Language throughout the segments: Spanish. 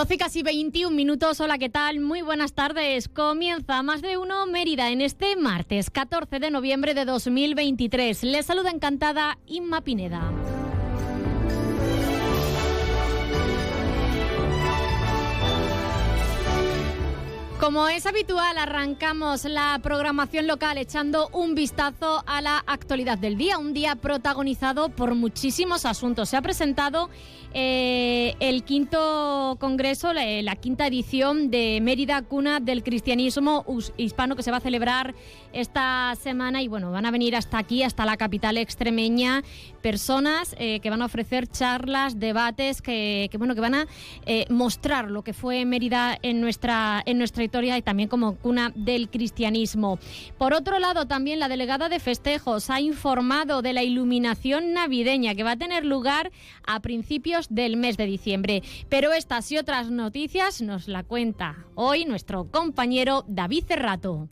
12 casi 21 minutos. Hola, ¿qué tal? Muy buenas tardes. Comienza más de uno Mérida en este martes 14 de noviembre de 2023. Les saluda encantada Inma Pineda. Como es habitual, arrancamos la programación local echando un vistazo a la actualidad del día, un día protagonizado por muchísimos asuntos. Se ha presentado eh, el quinto congreso, la, quinta edición de Mérida, cuna del cristianismo hispano que se va a celebrar esta semana y bueno, van a venir hasta aquí, hasta la capital extremeña, personas eh, que van a ofrecer charlas, debates, que, bueno, que van a eh, mostrar lo que fue Mérida en nuestra, en nuestra historia y también como cuna del cristianismo. Por otro lado, también la delegada de festejos ha informado de la iluminación navideña que va a tener lugar a principios del mes de diciembre. Pero estas y otras noticias nos la cuenta hoy nuestro compañero David Cerrato.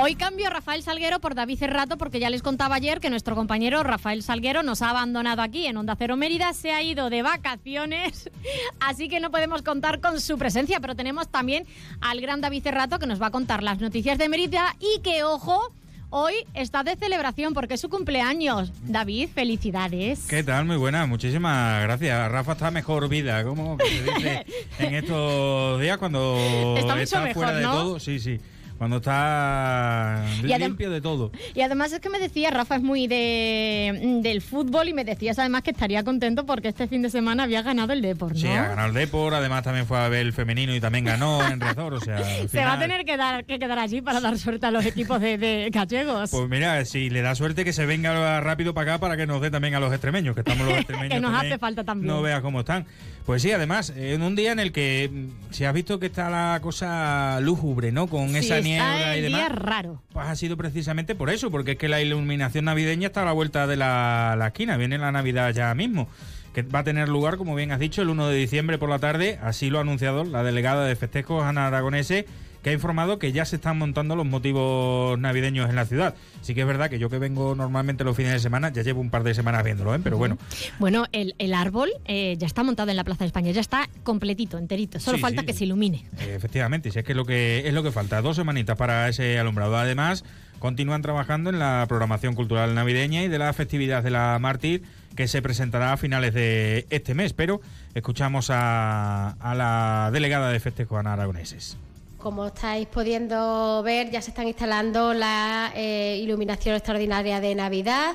Hoy cambio a Rafael Salguero por David Cerrato porque ya les contaba ayer que nuestro compañero Rafael Salguero nos ha abandonado aquí en Onda Cero Mérida, se ha ido de vacaciones, así que no podemos contar con su presencia, pero tenemos también al gran David Cerrato que nos va a contar las noticias de Mérida y que, ojo, hoy está de celebración porque es su cumpleaños. David, felicidades. ¿Qué tal? Muy buena, muchísimas gracias. Rafa está mejor vida, como se dice en estos días cuando está, fuera de todo. Sí, sí cuando está limpio de todo. Y además es que me decía, Rafa es muy de, del fútbol y me decías además que estaría contento porque este fin de semana había ganado el Depor, ¿no? Sí, ha ganado el Depor, además también fue a ver el femenino y también ganó en Rezor, o sea... Se va a tener que, dar, que quedar allí para dar suerte a los equipos de, de gallegos. Pues mira, si le da suerte que se venga rápido para acá para que nos dé también a los extremeños, que estamos los extremeños Que nos hace falta también. No veas cómo están. Pues sí, además, en un día en el que mm, si has visto que está la cosa lúgubre, ¿no? Con esa niebla y demás. Día raro. Pues ha sido precisamente por eso, porque es que la iluminación navideña está a la vuelta de la, la esquina, viene la Navidad ya mismo que va a tener lugar, como bien has dicho, el 1 de diciembre por la tarde. Así lo ha anunciado la delegada de festejos, Ana Aragonese, que ha informado que ya se están montando los motivos navideños en la ciudad. Sí que es verdad que yo que vengo normalmente los fines de semana, ya llevo un par de semanas viéndolo, ¿eh? pero bueno. Bueno, el, árbol eh, ya está montado en la Plaza de España, ya está completito, enterito. Solo falta que se ilumine. Efectivamente, si es que es lo que es lo que falta. Dos semanitas para ese alumbrado. Además, continúan trabajando en la programación cultural navideña y de la festividad de la Mártir que se presentará a finales de este mes. Pero escuchamos a, a la delegada de festejos, Ana Aragoneses. Como estáis pudiendo ver, ya se están instalando la eh, iluminación extraordinaria de Navidad,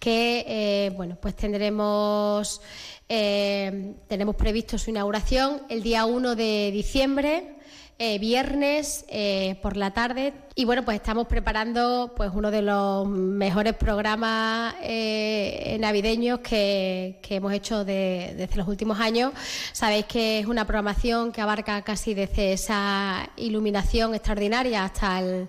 que eh, bueno, pues tendremos, eh, tenemos previsto su inauguración el día 1 de diciembre eh, viernes eh, por la tarde. Y bueno, pues estamos preparando pues uno de los mejores programas eh, navideños que, hemos hecho desde los últimos años. Sabéis que es una programación que abarca casi desde esa iluminación extraordinaria hasta el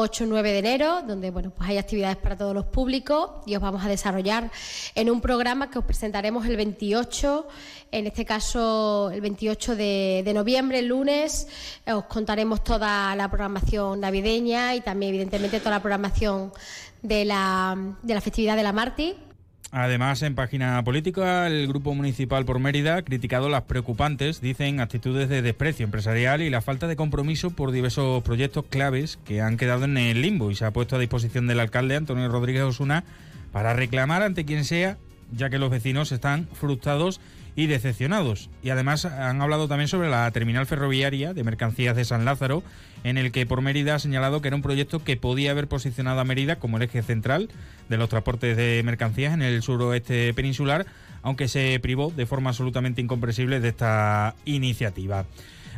8 9 de enero, donde bueno, pues hay actividades para todos los públicos y os vamos a desarrollar en un programa que os presentaremos el 28, en este caso el 28 de, noviembre, el lunes, os contaremos toda la programación navideña y también evidentemente toda la programación de la, de la festividad de la Marti Además, en página política, el Grupo Municipal por Mérida ha criticado las preocupantes, dicen, actitudes de desprecio empresarial y la falta de compromiso por diversos proyectos claves que han quedado en el limbo y se ha puesto a disposición del alcalde Antonio Rodríguez Osuna para reclamar ante quien sea, ya que los vecinos están frustrados y decepcionados. Y además han hablado también sobre la terminal ferroviaria de mercancías de San Lázaro, en el que por Mérida ha señalado que era un proyecto que podía haber posicionado a Mérida como el eje central de los transportes de mercancías en el suroeste peninsular, aunque se privó de forma absolutamente incomprensible de esta iniciativa.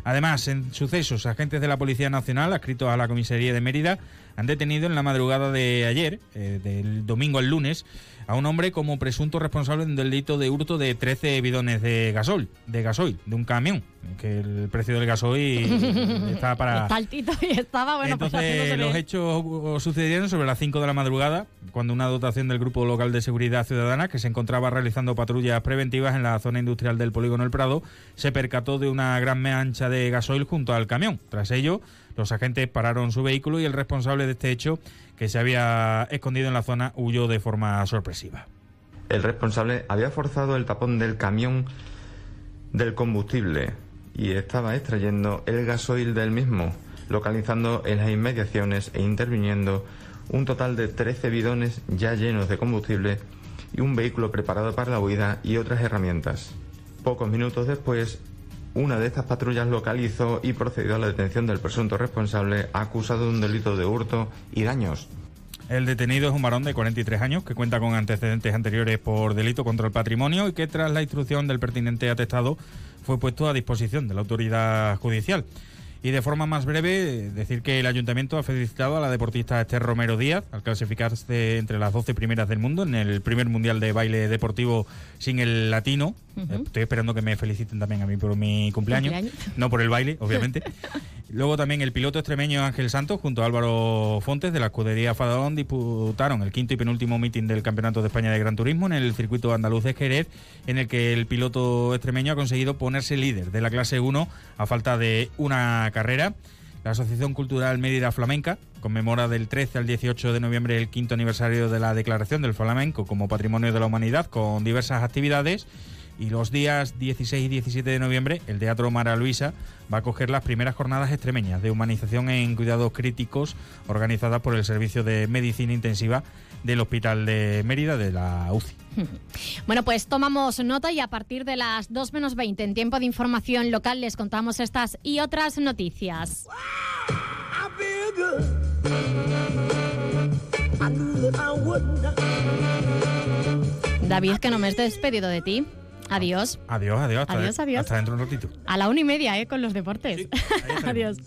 Además, en sucesos, agentes de la Policía Nacional, adscritos a la comisaría de Mérida, han detenido en la madrugada de ayer, eh, del domingo al lunes, a un hombre como presunto responsable del delito de hurto de 13 bidones de gasol, de gasoil, de un camión, que el precio del gasoil está para... Está altito y estaba, bueno, pues Entonces, los hechos sucedieron sobre las 5 de la madrugada, cuando una dotación del Grupo Local de Seguridad Ciudadana, que se encontraba realizando patrullas preventivas en la zona industrial del polígono El Prado, se percató de una gran mancha de gasoil junto al camión. Tras ello, los agentes pararon su vehículo y el responsable de este hecho que se había escondido en la zona huyó de forma sorpresiva. El responsable había forzado el tapón del camión del combustible y estaba extrayendo el gasoil del mismo, localizando en las inmediaciones e interviniendo un total de 13 bidones ya llenos de combustible y un vehículo preparado para la huida y otras herramientas. Pocos minutos después, una de estas patrullas localizó y procedió a la detención del presunto responsable acusado de un delito de hurto y daños. El detenido es un varón de 43 años que cuenta con antecedentes anteriores por delito contra el patrimonio y que tras la instrucción del pertinente atestado fue puesto a disposición de la autoridad judicial. Y de forma más breve, decir que el ayuntamiento ha felicitado a la deportista Esther Romero Díaz al clasificarse entre las 12 primeras del mundo en el primer mundial de baile deportivo sin el latino. Estoy esperando que me feliciten también a mí por mi cumpleaños, no por el baile, obviamente. Luego también el piloto extremeño Ángel Santos junto a Álvaro Fontes de la escudería Fadalón disputaron el quinto y penúltimo meeting del Campeonato de España de Gran Turismo en el circuito andaluz de Jerez, en el que el piloto extremeño ha conseguido ponerse líder de la clase 1 a falta de una carrera. La Asociación Cultural Mérida Flamenca conmemora del 13 al 18 de noviembre el quinto aniversario de la declaración del flamenco como patrimonio de la humanidad con diversas actividades y los días 16 y 17 de noviembre, el Teatro Mara Luisa va a coger las primeras jornadas extremeñas de humanización en cuidados críticos organizadas por el Servicio de Medicina Intensiva del Hospital de Mérida de la UCI. Bueno, pues tomamos nota y a partir de las 2 menos 20 en tiempo de información local les contamos estas y otras noticias. David, que no me has despedido de ti. Adiós. Adiós, adiós. Hasta adiós, adiós. Hasta dentro de un ratito. A la una y media, ¿eh? Con los deportes. adiós.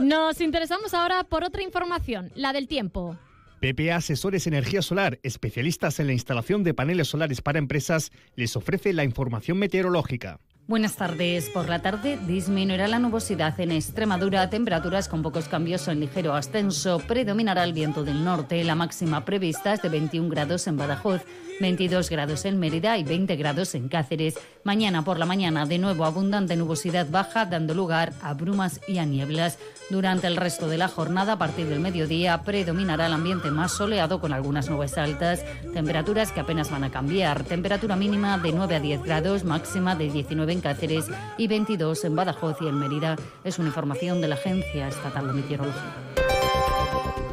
Nos interesamos ahora por otra información, la del tiempo. PPA Asesores Energía Solar, especialistas en la instalación de paneles solares para empresas, les ofrece la información meteorológica. Buenas tardes. Por la tarde disminuirá la nubosidad en Extremadura, temperaturas con pocos cambios en ligero ascenso. Predominará el viento del norte. La máxima prevista es de 21 grados en Badajoz. 22 grados en Mérida y 20 grados en Cáceres. Mañana por la mañana de nuevo abundante nubosidad baja dando lugar a brumas y a nieblas. Durante el resto de la jornada a partir del mediodía predominará el ambiente más soleado con algunas nubes altas, temperaturas que apenas van a cambiar. Temperatura mínima de 9 a 10 grados, máxima de 19 en Cáceres y 22 en Badajoz y en Mérida. Es una información de la Agencia Estatal de Meteorología.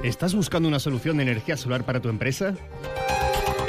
¿Estás buscando una solución de energía solar para tu empresa?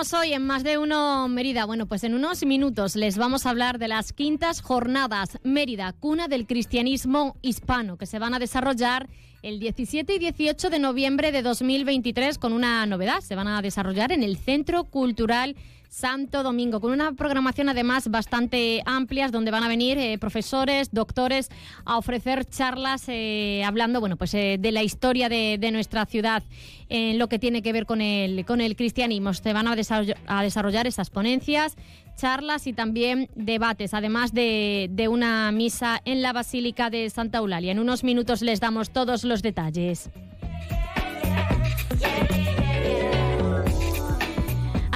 ¿Y qué tenemos hoy en Más de Uno Mérida? Bueno, pues en unos minutos les vamos a hablar de las quintas jornadas Mérida, cuna del cristianismo hispano, que se van a desarrollar el 17 y 18 de noviembre de 2023 con una novedad. Se van a desarrollar en el Centro Cultural Santo Domingo, con una programación además bastante amplia, donde van a venir eh, profesores, doctores a ofrecer charlas eh, hablando bueno, pues, eh, de la historia de, nuestra ciudad en lo que tiene que ver con el, con el cristianismo. Se van a desarrollar, a desarrollar esas ponencias, charlas y también debates, además de, de una misa en la Basílica de Santa Eulalia. En unos minutos les damos todos los detalles.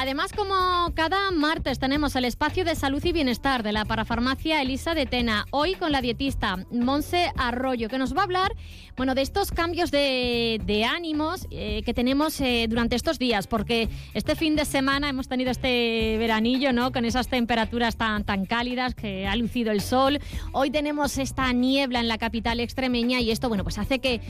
Además, como cada martes, tenemos el espacio de salud y bienestar de la parafarmacia Elisa de Tena. Hoy con la dietista Monse Arroyo, que nos va a hablar bueno, de estos cambios de, ánimos eh, que tenemos eh, durante estos días, porque este fin de semana hemos tenido este veranillo, ¿no? Con esas temperaturas tan, tan cálidas que ha lucido el sol. Hoy tenemos esta niebla en la capital extremeña y esto, bueno, pues hace que,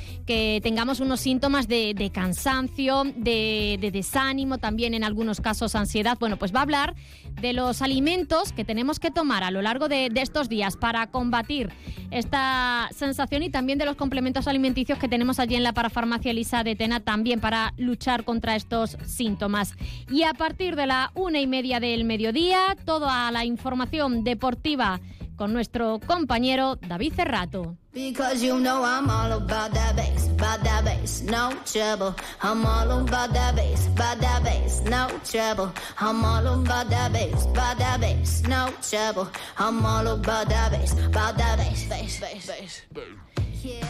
tengamos unos síntomas de, cansancio, de, de desánimo, también en algunos casos ansiedad. Bueno, pues va a hablar de los alimentos que tenemos que tomar a lo largo de, estos días para combatir esta sensación y también de los complementos alimenticios que tenemos allí en la parafarmacia Elisa de Tena también para luchar contra estos síntomas. Y a partir de la una y media del mediodía, toda la información deportiva con nuestro compañero David Cerrato. Because you know I'm all about that bass, about that bass, no trouble. I'm all about that bass, about that bass, no trouble. I'm all about that bass, about that bass, no trouble. I'm all about that bass, about that bass, bass, bass, bass.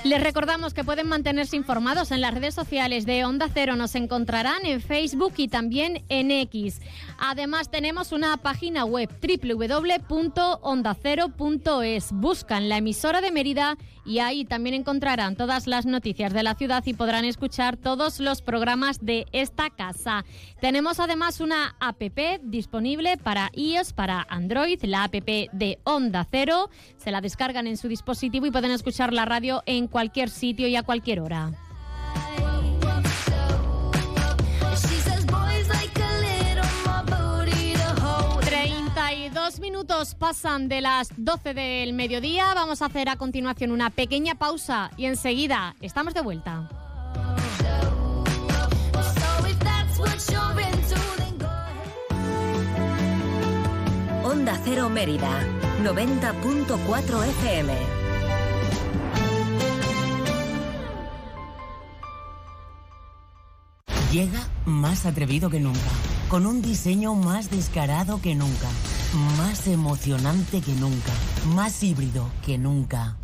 Les recordamos que pueden mantenerse informados en las redes sociales de Onda Cero. Nos encontrarán en Facebook y también en X. Además, tenemos una página web www.ondacero.es. Buscan la emisora de Mérida y ahí también encontrarán todas las noticias de la ciudad y podrán escuchar todos los programas de esta casa. Tenemos además una app disponible para iOS, para Android, la app de Onda Cero. Se la descargan en su dispositivo y pueden escuchar la radio en cualquier sitio y a cualquier hora. 32 minutos pasan de las 12 del mediodía. Vamos a hacer a continuación una pequeña pausa y enseguida estamos de vuelta. Onda Cero Mérida, 90.4 FM. Llega más atrevido que nunca, con un diseño más descarado que nunca, más emocionante que nunca, más híbrido que nunca.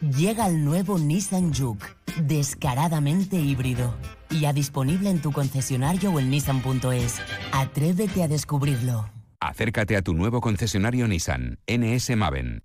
Llega el nuevo Nissan Juke, descaradamente híbrido, ya disponible en tu concesionario o en nissan.es. Atrévete a descubrirlo. Acércate a tu nuevo concesionario Nissan, NS Maven.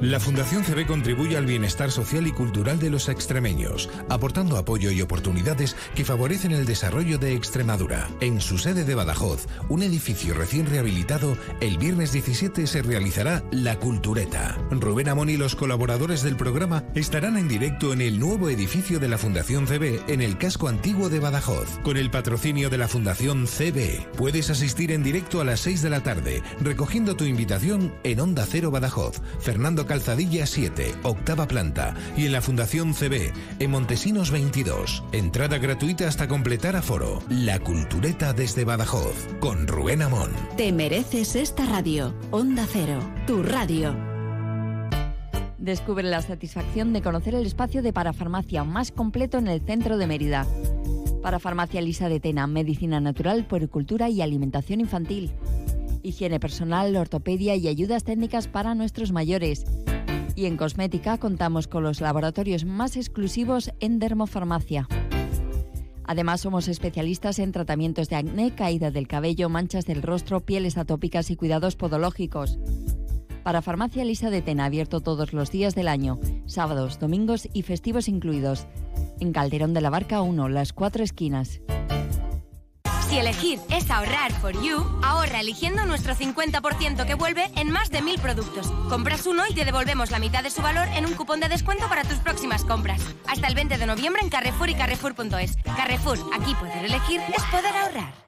La Fundación CB contribuye al bienestar social y cultural de los extremeños, aportando apoyo y oportunidades que favorecen el desarrollo de Extremadura. En su sede de Badajoz, un edificio recién rehabilitado, el viernes 17 se realizará La Cultureta. Rubén Amón y los colaboradores del programa estarán en directo en el nuevo edificio de la Fundación CB en el casco antiguo de Badajoz, con el patrocinio de la Fundación CB. Puedes asistir en directo a las 6 de la tarde, recogiendo tu invitación en Onda Cero Badajoz. Fernando Calzadilla 7, octava planta, y en la Fundación CB, en Montesinos 22. Entrada gratuita hasta completar aforo. La Cultureta desde Badajoz, con Rubén Amón. Te mereces esta radio. Onda Cero, tu radio. Descubre la satisfacción de conocer el espacio de parafarmacia más completo en el centro de Mérida. Parafarmacia Lisa de Tena, medicina natural, puericultura y alimentación infantil higiene personal, ortopedia y ayudas técnicas para nuestros mayores. Y en cosmética contamos con los laboratorios más exclusivos en dermofarmacia. Además, somos especialistas en tratamientos de acné, caída del cabello, manchas del rostro, pieles atópicas y cuidados podológicos. Para Farmacia Lisa de Tena, abierto todos los días del año, sábados, domingos y festivos incluidos. En Calderón de la Barca 1, las cuatro esquinas. Si elegir es ahorrar for you, ahorra eligiendo nuestro 50% que vuelve en más de mil productos. Compras uno y te devolvemos la mitad de su valor en un cupón de descuento para tus próximas compras. Hasta el 20 de noviembre en Carrefour y Carrefour.es. Carrefour, aquí poder elegir es poder ahorrar.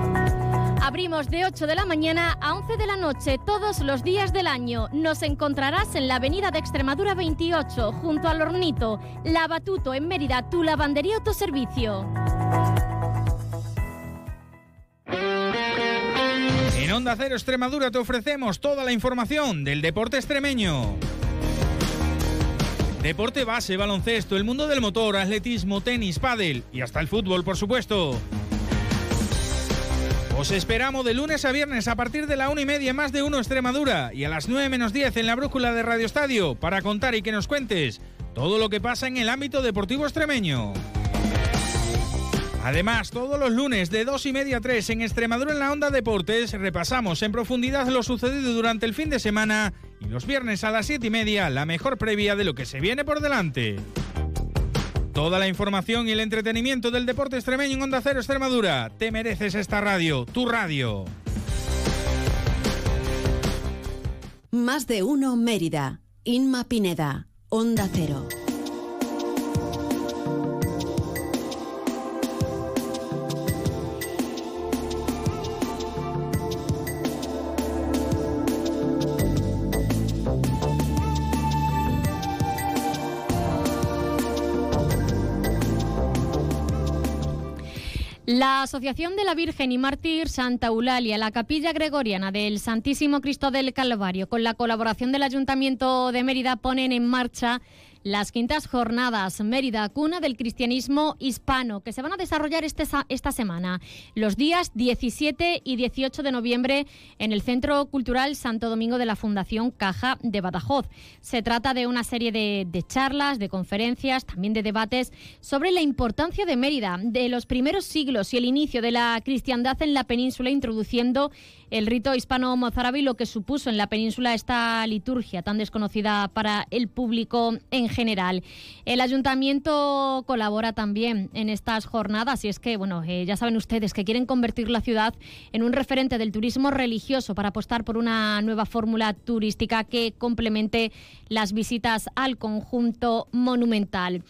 Abrimos de 8 de la mañana a 11 de la noche todos los días del año. Nos encontrarás en la avenida de Extremadura 28, junto al Hornito, Lavatuto en Mérida, tu lavandería autoservicio. En Onda Cero Extremadura te ofrecemos toda la información del deporte extremeño. Deporte base, baloncesto, el mundo del motor, atletismo, tenis, pádel y hasta el fútbol, por supuesto. Os esperamos de lunes a viernes a partir de la una y media más de uno Extremadura y a las 9 menos 10 en la brújula de Radio Estadio para contar y que nos cuentes todo lo que pasa en el ámbito deportivo extremeño. Además, todos los lunes de 2 y media a 3 en Extremadura en la Onda Deportes repasamos en profundidad lo sucedido durante el fin de semana y los viernes a las 7 y media la mejor previa de lo que se viene por delante. Toda la información y el entretenimiento del deporte extremeño en Onda Cero Extremadura. Te mereces esta radio, tu radio. Más de uno Mérida. Inma Pineda. Onda Cero. La Asociación de la Virgen y Mártir Santa Eulalia, la Capilla Gregoriana del Santísimo Cristo del Calvario, con la colaboración del Ayuntamiento de Mérida, ponen en marcha las quintas jornadas Mérida, cuna del cristianismo hispano, que se van a desarrollar este, esta semana, los días 17 y 18 de noviembre en el Centro Cultural Santo Domingo de la Fundación Caja de Badajoz. Se trata de una serie de, de charlas, de conferencias, también de debates sobre la importancia de Mérida, de los primeros siglos y el inicio de la cristiandad en la península, introduciendo el rito hispano-mozárabe lo que supuso en la península esta liturgia tan desconocida para el público en general. El ayuntamiento colabora también en estas jornadas y es que, bueno, eh, ya saben ustedes que quieren convertir la ciudad en un referente del turismo religioso para apostar por una nueva fórmula turística que complemente las visitas al conjunto monumental.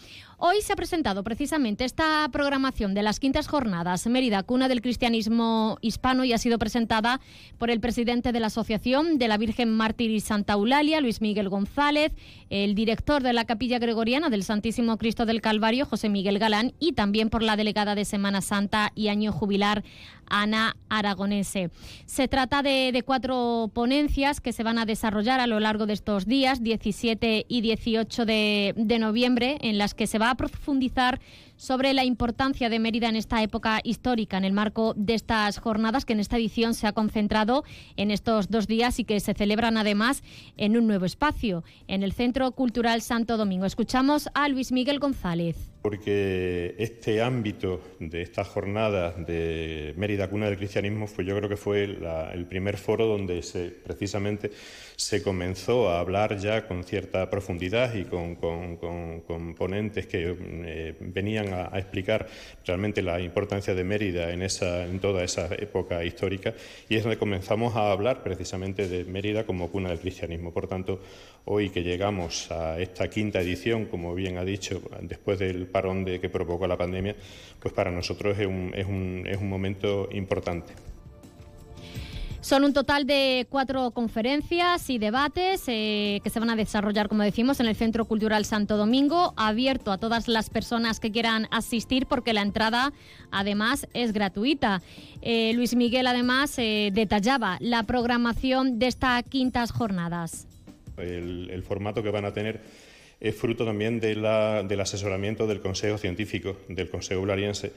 Hoy se ha presentado precisamente esta programación de las quintas jornadas Mérida, cuna del cristianismo hispano, y ha sido presentada por el presidente de la Asociación de la Virgen Mártir y Santa Eulalia, Luis Miguel González, el director de la Capilla Gregoriana del Santísimo Cristo del Calvario, José Miguel Galán, y también por la delegada de Semana Santa y Año Jubilar, Ana Aragonese. Se trata de, cuatro ponencias que se van a desarrollar a lo largo de estos días, 17 y 18 de, de noviembre, en las que se va a profundizar sobre la importancia de Mérida en esta época histórica, en el marco de estas jornadas que en esta edición se ha concentrado en estos dos días y que se celebran además en un nuevo espacio, en el Centro Cultural Santo Domingo. Escuchamos a Luis Miguel González porque este ámbito de estas jornadas de Mérida Cuna del Cristianismo fue, yo creo que fue el primer foro donde se, precisamente se comenzó a hablar ya con cierta profundidad y con, ponentes que eh, venían a, explicar realmente la importancia de Mérida en, esa, en toda esa época histórica y es donde comenzamos a hablar precisamente de Mérida como cuna del cristianismo. Por tanto, hoy que llegamos a esta quinta edición, como bien ha dicho, después del parón que provocó la pandemia, pues para nosotros es un momento importante. Son un total de cuatro conferencias y debates eh, que se van a desarrollar, como decimos, en el Centro Cultural Santo Domingo, abierto a todas las personas que quieran asistir porque la entrada además es gratuita. Eh, Luis Miguel además eh, detallaba la programación de estas quintas jornadas. El formato que van a tener es fruto también del asesoramiento del Consejo Científico, del Consejo Blariense,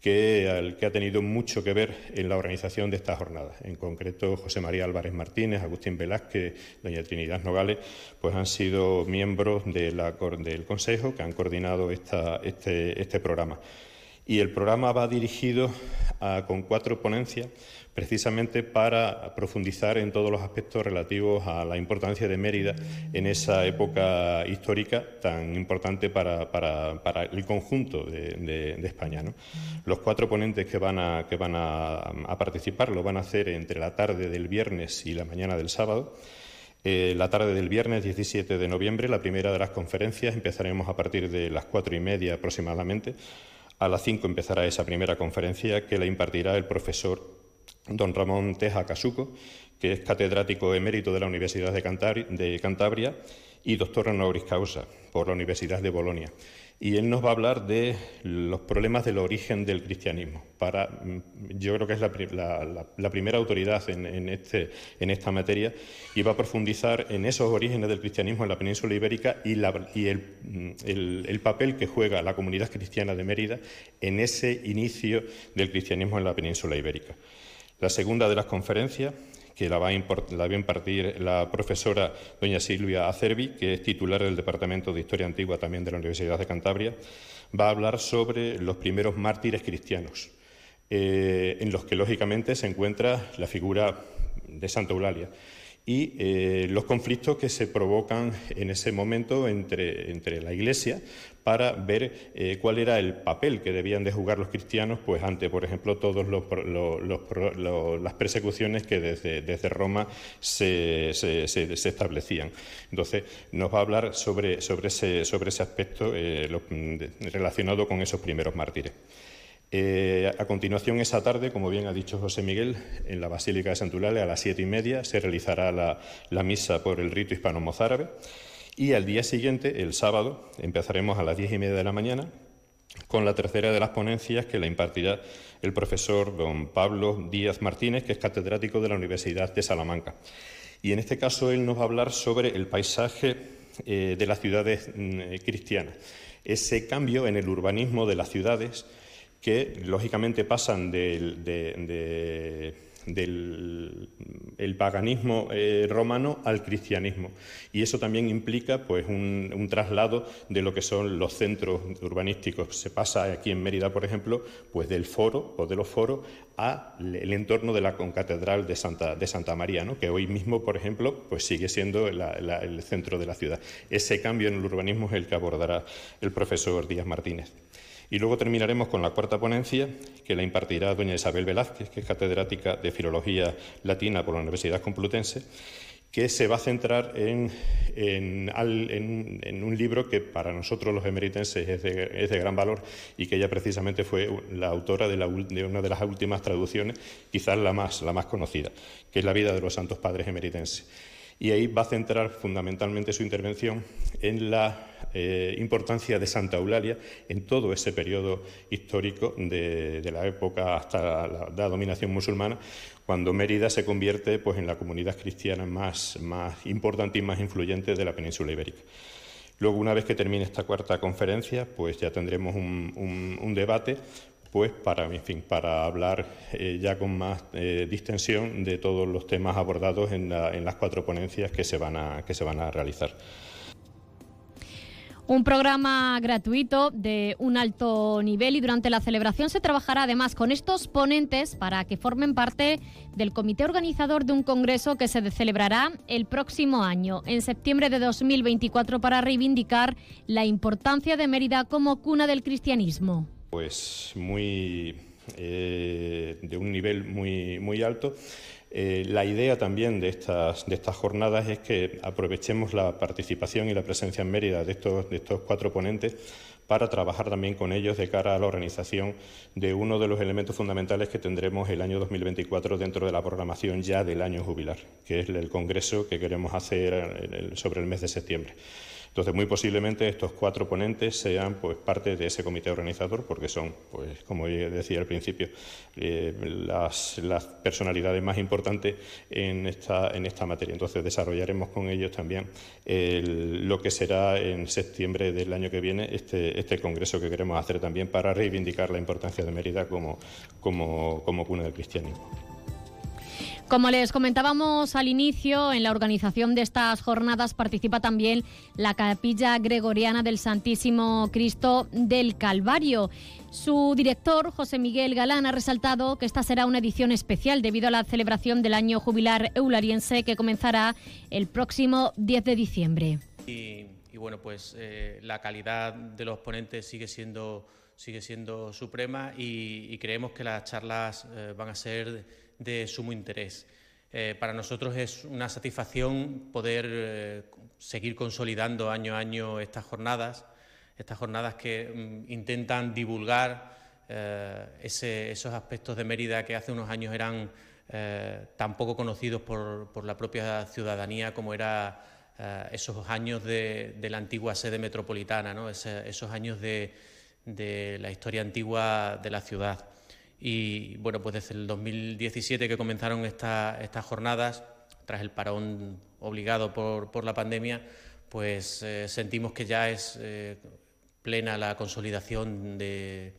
que, ha tenido mucho que ver en la organización de esta jornada. En concreto, José María Álvarez Martínez, Agustín Velázquez, doña Trinidad Nogales, pues han sido miembros del Consejo que han coordinado este, este programa. Y el programa va dirigido con cuatro ponencias precisamente para profundizar en todos los aspectos relativos a la importancia de Mérida en esa época histórica tan importante para, el conjunto de, España. Los cuatro ponentes que van, a, que van a, participar lo van a hacer entre la tarde del viernes y la mañana del sábado. Eh, la tarde del viernes 17 de noviembre, la primera de las conferencias, empezaremos a partir de las cuatro y media aproximadamente. A las cinco empezará esa primera conferencia que la impartirá el profesor don Ramón Teja Casuco, que es catedrático emérito de la Universidad de, Cantabria y doctor honoris causa por la Universidad de Bolonia. Y él nos va a hablar de los problemas del origen del cristianismo. Mm, yo creo que es la, primera autoridad este, en, esta materia y va a profundizar en esos orígenes del cristianismo en la península ibérica y, mm, el papel que juega la comunidad cristiana de Mérida en ese inicio del cristianismo en la península ibérica. La segunda de las conferencias, que la va, a impartir la profesora doña Silvia Acerbi, que es titular del Departamento de Historia Antigua también de la Universidad de Cantabria, va a hablar sobre los primeros mártires cristianos, eh, en los que lógicamente se encuentra la figura de Santa Eulalia y eh, los conflictos que se provocan en ese momento entre, entre la Iglesia para ver eh, cuál era el papel que debían de jugar los cristianos pues ante, por ejemplo, todas las persecuciones que desde, desde Roma se, se, establecían. Entonces, nos va a hablar sobre, sobre, ese, sobre ese aspecto eh, relacionado con esos primeros mártires. Eh, a continuación, esa tarde, como bien ha dicho José Miguel, en la Basílica de Santulale a las siete y media se realizará la, misa por el rito hispano-mozárabe y al día siguiente, el sábado, empezaremos a las diez y media de la mañana con la tercera de las ponencias que la impartirá el profesor don Pablo Díaz Martínez, que es catedrático de la Universidad de Salamanca. Y en este caso él nos va a hablar sobre el paisaje eh, de las ciudades mm, cristianas, ese cambio en el urbanismo de las ciudades que lógicamente pasan del, paganismo eh, romano al cristianismo. Y eso también implica pues, un, traslado de lo que son los centros urbanísticos. Se pasa aquí en Mérida, por ejemplo, pues del foro o de los foros al entorno de la concatedral de Santa, de Santa María, que hoy mismo, por ejemplo, pues sigue siendo el centro de la ciudad. Ese cambio en el urbanismo es el que abordará el profesor Díaz Martínez. Y luego terminaremos con la cuarta ponencia, que la impartirá doña Isabel Velázquez, que es catedrática de Filología Latina por la Universidad Complutense, que se va a centrar en, un libro que para nosotros los emeritenses es de, gran valor y que ella precisamente fue la autora de, una de las últimas traducciones, quizás la más, la más conocida, que es La vida de los santos padres emeritenses. Y ahí va a centrar fundamentalmente su intervención en la eh, importancia de Santa Eulalia en todo ese periodo histórico de, la época hasta la, dominación musulmana, cuando Mérida se convierte pues, en la comunidad cristiana más, importante y más influyente de la península ibérica. Luego, una vez que termine esta cuarta conferencia, pues ya tendremos un, debate pues para, en fin, para hablar eh, ya con más eh, distensión de todos los temas abordados en, en, las cuatro ponencias que se van a, que se van a realizar. Un programa gratuito de un alto nivel y durante la celebración se trabajará además con estos ponentes para que formen parte del comité organizador de un congreso que se celebrará el próximo año, en septiembre de 2024, para reivindicar la importancia de Mérida como cuna del cristianismo. Pues muy eh, de un nivel muy, muy alto. Eh, la idea también de estas, de estas jornadas es que aprovechemos la participación y la presencia en Mérida de estos, de estos cuatro ponentes para trabajar también con ellos de cara a la organización de uno de los elementos fundamentales que tendremos el año 2024 dentro de la programación ya del año jubilar, que es el congreso que queremos hacer sobre el mes de septiembre. Entonces, muy posiblemente estos cuatro ponentes sean pues, parte de ese comité organizador, porque son, pues, como decía al principio, eh, las, personalidades más importantes en esta, en esta materia. Entonces, desarrollaremos con ellos también lo que será en septiembre del año que viene este, este congreso que queremos hacer también para reivindicar la importancia de Mérida como, como, como cuna del cristianismo. Como les comentábamos al inicio, en la organización de estas jornadas participa también la Capilla Gregoriana del Santísimo Cristo del Calvario. Su director, José Miguel Galán, ha resaltado que esta será una edición especial debido a la celebración del año jubilar eulariense que comenzará el próximo 10 de diciembre. Y, bueno, pues eh, la calidad de los ponentes sigue siendo, sigue siendo suprema y, creemos que las charlas eh, van a ser de sumo interés. Eh, para nosotros es una satisfacción poder eh, seguir consolidando año a año estas jornadas, estas jornadas que mm, intentan divulgar eh, esos aspectos de Mérida que hace unos años eran tan poco conocidos por, la propia ciudadanía como era esos años de, la antigua sede metropolitana, esos años de la historia antigua de la ciudad. Y bueno, pues desde el 2017 que comenzaron estas jornadas, tras el parón obligado por, la pandemia, pues eh, sentimos que ya es eh, plena la consolidación de,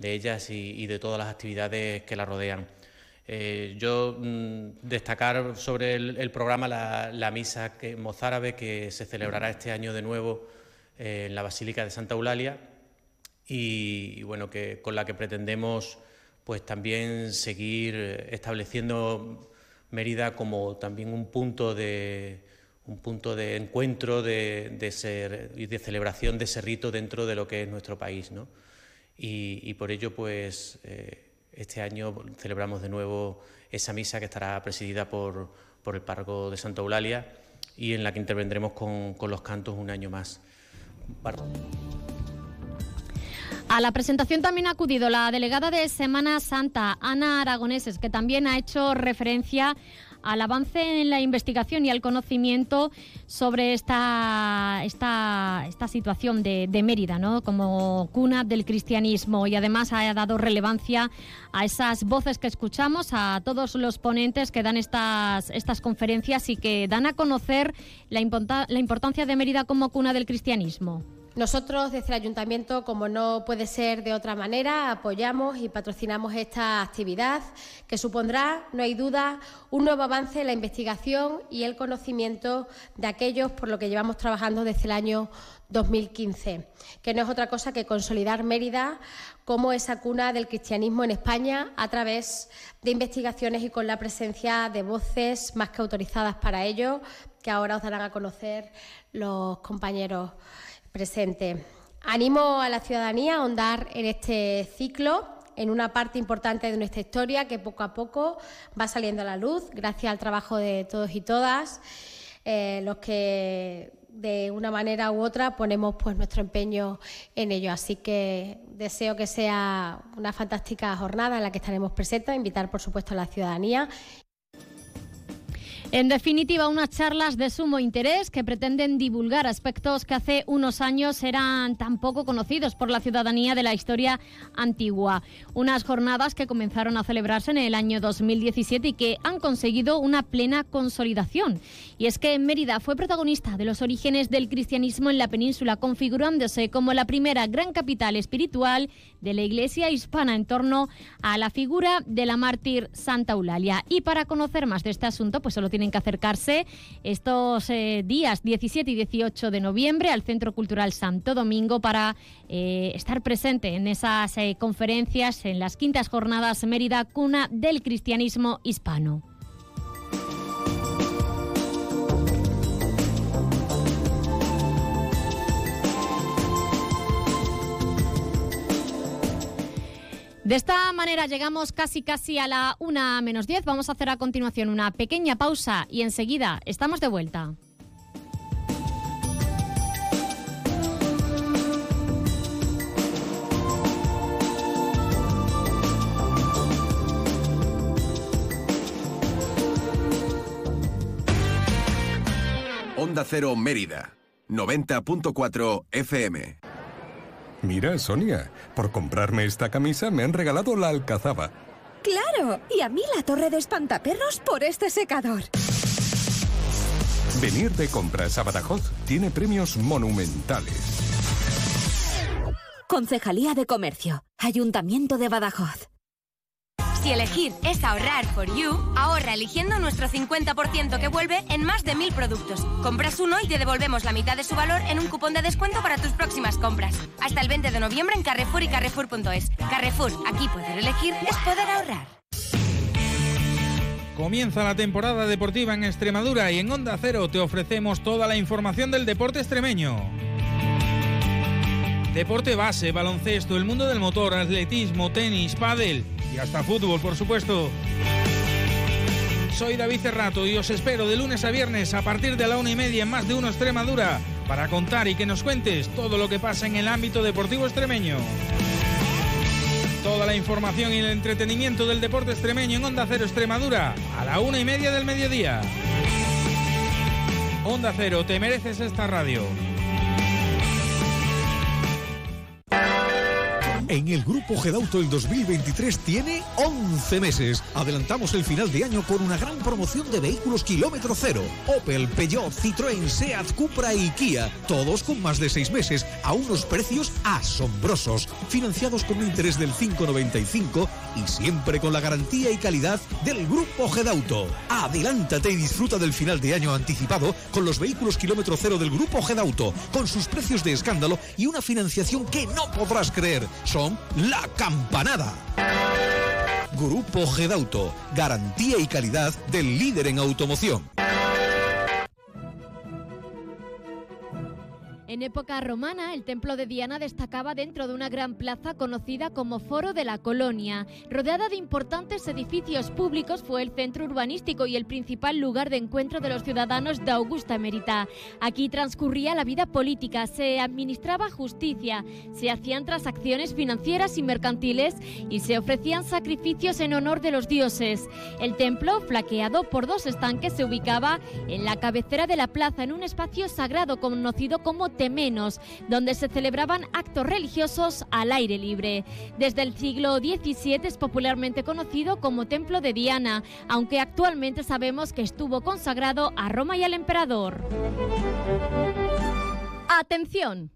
ellas y, de todas las actividades que la rodean. Eh, yo mm, destacar sobre el, programa la, misa que, mozárabe que se celebrará este año de nuevo en la Basílica de Santa Eulalia y, bueno, que, con la que pretendemos pues también seguir estableciendo Mérida como también un punto de, un punto de encuentro de, ser, y de celebración de ese rito dentro de lo que es nuestro país. ¿no? Y, por ello, pues eh, este año celebramos de nuevo esa misa que estará presidida por, por el párroco de Santa Eulalia y en la que intervendremos con, con los cantos un año más. A la presentación también ha acudido la delegada de Semana Santa, Ana Aragoneses, que también ha hecho referencia al avance en la investigación y al conocimiento sobre esta, esta, esta situación de, Mérida, ¿no? como cuna del cristianismo y además ha dado relevancia a esas voces que escuchamos, a todos los ponentes que dan estas, estas conferencias y que dan a conocer la, la importancia de Mérida como cuna del cristianismo. Nosotros desde el Ayuntamiento, como no puede ser de otra manera, apoyamos y patrocinamos esta actividad que supondrá, no hay duda, un nuevo avance en la investigación y el conocimiento de aquellos por lo que llevamos trabajando desde el año 2015, que no es otra cosa que consolidar Mérida como esa cuna del cristianismo en España a través de investigaciones y con la presencia de voces más que autorizadas para ello, que ahora os darán a conocer los compañeros presente. Animo a la ciudadanía a ahondar en este ciclo, en una parte importante de nuestra historia que poco a poco va saliendo a la luz, gracias al trabajo de todos y todas, eh, los que de una manera u otra ponemos pues nuestro empeño en ello. Así que deseo que sea una fantástica jornada en la que estaremos presentes, invitar por supuesto a la ciudadanía en definitiva, unas charlas de sumo interés que pretenden divulgar aspectos que hace unos años eran tan poco conocidos por la ciudadanía de la historia antigua. Unas jornadas que comenzaron a celebrarse en el año 2017 y que han conseguido una plena consolidación. Y es que Mérida fue protagonista de los orígenes del cristianismo en la península, configurándose como la primera gran capital espiritual de la Iglesia hispana en torno a la figura de la mártir Santa Eulalia. Y para conocer más de este asunto, pues solo tienen que acercarse estos eh, días 17 y 18 de noviembre al Centro Cultural Santo Domingo para eh, estar presente en esas eh, conferencias, en las quintas jornadas Mérida, cuna del cristianismo hispano. De esta manera llegamos casi casi a la una menos 10. Vamos a hacer a continuación una pequeña pausa y enseguida estamos de vuelta. Onda Cero Mérida 90.4 FM. Mira, Sonia, por comprarme esta camisa me han regalado la alcazaba. ¡Claro! Y a mí la torre de espantaperros por este secador. Venir de compras a Badajoz tiene premios monumentales. Concejalía de Comercio, Ayuntamiento de Badajoz. Si elegir es ahorrar for you, ahorra eligiendo nuestro 50% que vuelve en más de mil productos. Compras uno y te devolvemos la mitad de su valor en un cupón de descuento para tus próximas compras. Hasta el 20 de noviembre en Carrefour y Carrefour.es. Carrefour, aquí poder elegir es poder ahorrar. Comienza la temporada deportiva en Extremadura y en Onda Cero te ofrecemos toda la información del deporte extremeño. Deporte base, baloncesto, el mundo del motor, atletismo, tenis, pádel hasta fútbol, por supuesto. Soy David Cerrato y os espero de lunes a viernes a partir de la una y media en más de uno Extremadura para contar y que nos cuentes todo lo que pasa en el ámbito deportivo extremeño. Toda la información y el entretenimiento del deporte extremeño en Onda Cero Extremadura a la una y media del mediodía. Onda Cero, te mereces esta radio. En el Grupo Gedauto el 2023 tiene 11 meses. Adelantamos el final de año con una gran promoción de vehículos kilómetro cero. Opel, Peugeot, Citroën, Seat, Cupra y Kia. Todos con más de 6 meses a unos precios asombrosos. Financiados con un interés del 5,95 y siempre con la garantía y calidad del Grupo Gedauto. Adelántate y disfruta del final de año anticipado con los vehículos kilómetro cero del Grupo Gedauto. Con sus precios de escándalo y una financiación que no podrás creer La Campanada. Grupo Gedauto, garantía y calidad del líder en automoción. En época romana, el templo de Diana destacaba dentro de una gran plaza conocida como Foro de la Colonia. Rodeada de importantes edificios públicos, fue el centro urbanístico y el principal lugar de encuentro de los ciudadanos de Augusta Emerita. Aquí transcurría la vida política, se administraba justicia, se hacían transacciones financieras y mercantiles y se ofrecían sacrificios en honor de los dioses. El templo, flaqueado por dos estanques, se ubicaba en la cabecera de la plaza, en un espacio sagrado conocido como Temenos, donde se celebraban actos religiosos al aire libre. Desde el siglo XVII es popularmente conocido como Templo de Diana, aunque actualmente sabemos que estuvo consagrado a Roma y al emperador. ¡Atención!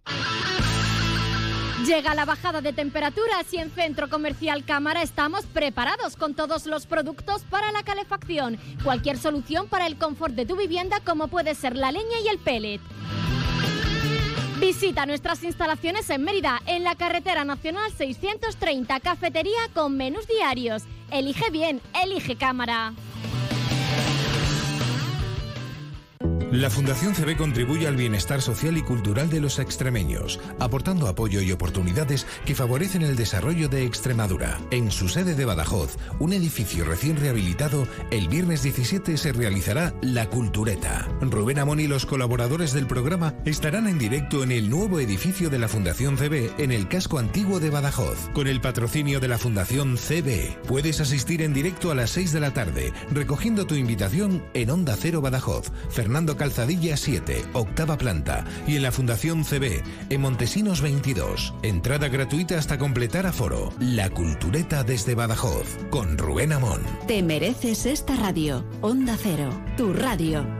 Llega la bajada de temperaturas y en Centro Comercial Cámara estamos preparados con todos los productos para la calefacción. Cualquier solución para el confort de tu vivienda como puede ser la leña y el pellet. Visita nuestras instalaciones en Mérida, en la carretera nacional 630, cafetería con menús diarios. Elige bien, elige cámara. La Fundación CB contribuye al bienestar social y cultural de los extremeños, aportando apoyo y oportunidades que favorecen el desarrollo de Extremadura. En su sede de Badajoz, un edificio recién rehabilitado, el viernes 17 se realizará La Cultureta. Rubén Amón y los colaboradores del programa estarán en directo en el nuevo edificio de la Fundación CB en el casco antiguo de Badajoz, con el patrocinio de la Fundación CB. Puedes asistir en directo a las 6 de la tarde, recogiendo tu invitación en Onda Cero Badajoz, Fernando Calzadilla 7, octava planta, y en la Fundación CB, en Montesinos 22. Entrada gratuita hasta completar aforo. La Cultureta desde Badajoz, con Rubén Amón. Te mereces esta radio. Onda Cero, tu radio.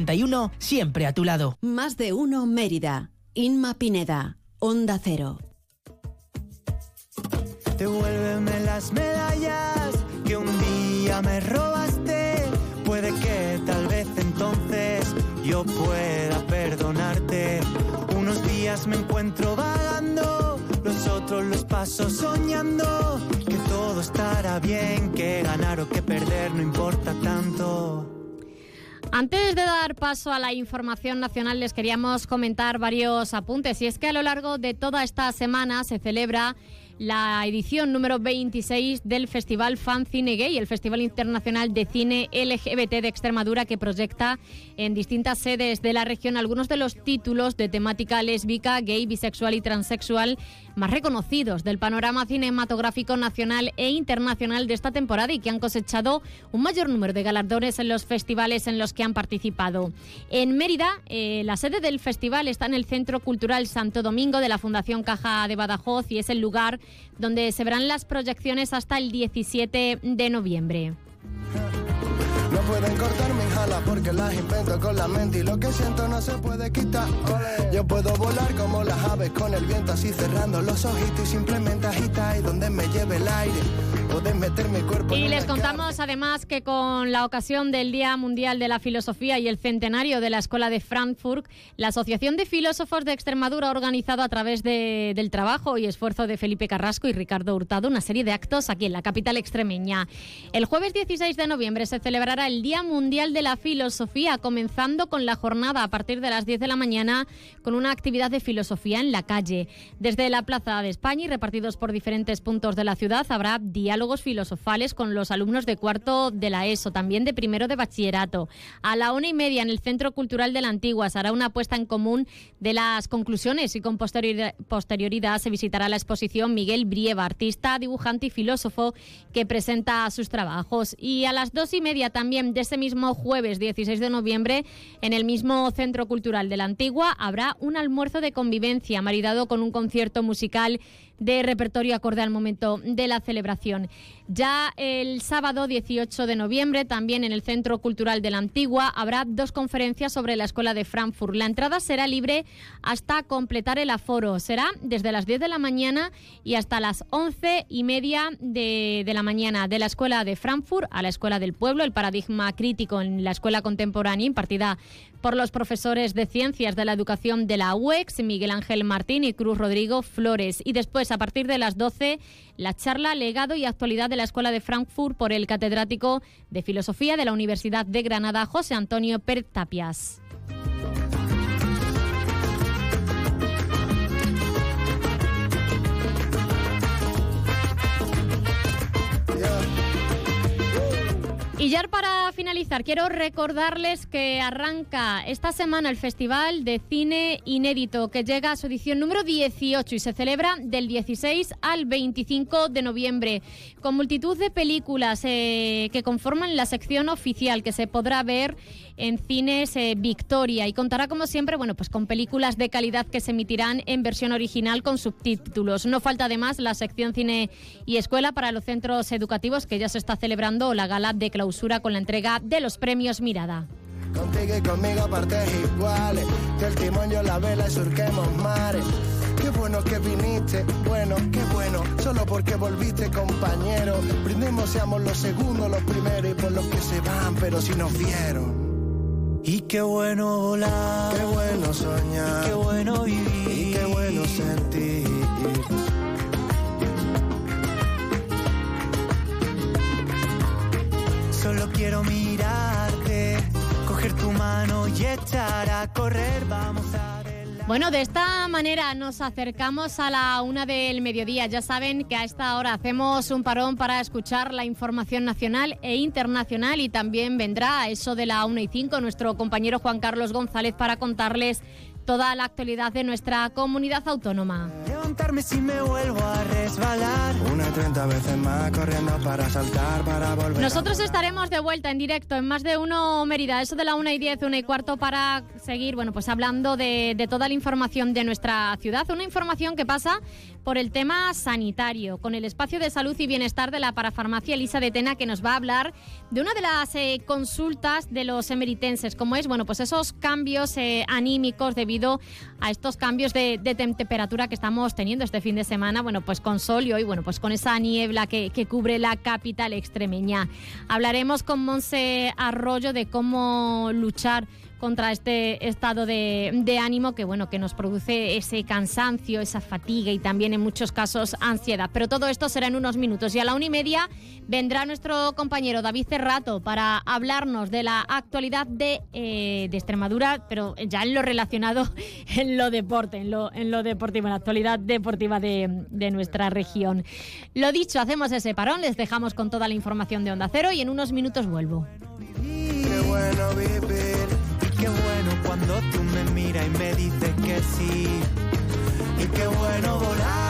1981 siempre a tu lado. Más de uno Mérida. Inma Pineda. Onda Cero. Devuélveme las medallas que un día me robaste. Puede que tal vez entonces yo pueda perdonarte. Unos días me encuentro vagando, los otros los paso soñando. Que todo estará bien, que ganar o que perder no importa tanto. Antes de dar paso a la información nacional, les queríamos comentar varios apuntes. Y es que a lo largo de toda esta semana se celebra la edición número 26 del Festival Fan Cine Gay, el Festival Internacional de Cine LGBT de Extremadura que proyecta en distintas sedes de la región algunos de los títulos de temática lésbica, gay, bisexual y transexual más reconocidos del panorama cinematográfico nacional e internacional de esta temporada y que han cosechado un mayor número de galardones en los festivales en los que han participado. En Mérida, eh, la sede del festival está en el Centro Cultural Santo Domingo de la Fundación Caja de Badajoz y es el lugar donde se verán las proyecciones hasta el 17 de noviembre. Pueden cortar mis alas porque las invento con la mente y lo que siento no se puede quitar. Yo puedo volar como las aves con el viento así cerrando los ojitos y simplemente agita y donde me lleve el aire. Puedes meter mi cuerpo Y les contamos además que con la ocasión del Día Mundial de la Filosofía y el centenario de la Escuela de Frankfurt, la Asociación de Filósofos de Extremadura ha organizado a través de- del trabajo y esfuerzo de Felipe Carrasco y Ricardo Hurtado una serie de actos aquí en la capital extremeña. El jueves 16 de noviembre se celebrará el Día Mundial de la Filosofía, comenzando con la jornada a partir de las 10 de la mañana con una actividad de filosofía en la calle. Desde la Plaza de España y repartidos por diferentes puntos de la ciudad habrá diálogos filosofales con los alumnos de cuarto de la ESO, también de primero de bachillerato. A la una y media en el Centro Cultural de la Antigua se hará una puesta en común de las conclusiones y con posteriori- posterioridad se visitará la exposición Miguel Brieva, artista, dibujante y filósofo que presenta sus trabajos. Y a las dos y media también de ese mismo jueves 16 de noviembre en el mismo Centro Cultural de la Antigua habrá un almuerzo de convivencia maridado con un concierto musical de repertorio acorde al momento de la celebración. Ya el sábado 18 de noviembre, también en el Centro Cultural de la Antigua, habrá dos conferencias sobre la Escuela de Frankfurt. La entrada será libre hasta completar el aforo. Será desde las 10 de la mañana y hasta las 11 y media de, de la mañana de la Escuela de Frankfurt a la Escuela del Pueblo, el paradigma crítico en la Escuela Contemporánea impartida por los profesores de Ciencias de la Educación de la UEX, Miguel Ángel Martín y Cruz Rodrigo Flores. Y después, a partir de las 12, la charla Legado y Actualidad de la Escuela de Frankfurt por el catedrático de Filosofía de la Universidad de Granada, José Antonio Pérez Tapias. Y ya para finalizar, quiero recordarles que arranca esta semana el Festival de Cine Inédito, que llega a su edición número 18 y se celebra del 16 al 25 de noviembre, con multitud de películas eh, que conforman la sección oficial que se podrá ver en cines eh, Victoria y contará como siempre, bueno, pues con películas de calidad que se emitirán en versión original con subtítulos. No falta además la sección cine y escuela para los centros educativos que ya se está celebrando la gala de clausura con la entrega de los premios Mirada. Contigo y conmigo partes iguales. Que el timón yo la vela y surquemos mares. Qué bueno que viniste, bueno, qué bueno, solo porque volviste compañero. Brindemos, seamos los segundos, los primeros y por los que se van, pero si nos vieron. Y qué bueno volar, qué bueno soñar, qué bueno vivir y qué bueno sentir. Solo quiero mirarte, coger tu mano y echar a correr, vamos a... Bueno, de esta manera nos acercamos a la una del mediodía. Ya saben que a esta hora hacemos un parón para escuchar la información nacional e internacional y también vendrá a eso de la una y cinco nuestro compañero Juan Carlos González para contarles toda la actualidad de nuestra comunidad autónoma. Levantarme si me vuelvo a resbalar. Una y treinta veces más corriendo para saltar, para volver. a- Nosotros estaremos de vuelta en directo en más de uno Mérida, eso de la una y diez, una y cuarto para seguir, bueno, pues hablando de, de toda la información de nuestra ciudad, una información que pasa por el tema sanitario, con el espacio de salud y bienestar de la parafarmacia Elisa de Tena, que nos va a hablar de una de las eh, consultas de los emeritenses, como es, bueno, pues esos cambios eh, anímicos debido a estos cambios de, de tem- temperatura que estamos teniendo este fin de semana, bueno, pues con sol y hoy, bueno, pues con esa niebla que, que cubre la capital extremeña. Hablaremos con Monse Arroyo de cómo luchar contra este estado de, ánimo que bueno que nos produce ese cansancio, esa fatiga y también en muchos casos ansiedad. Pero todo esto será en unos minutos y a la una y media vendrá nuestro compañero David Cerrato para hablarnos de la actualidad de, eh, Extremadura, pero ya en lo relacionado en lo deporte, en lo, en lo deportivo, en la actualidad deportiva de, nuestra región. Lo dicho, hacemos ese parón, les dejamos con toda la información de Onda Cero y en unos minutos vuelvo. Qué bueno vivir tú me miras y me dices que sí. Y qué bueno volar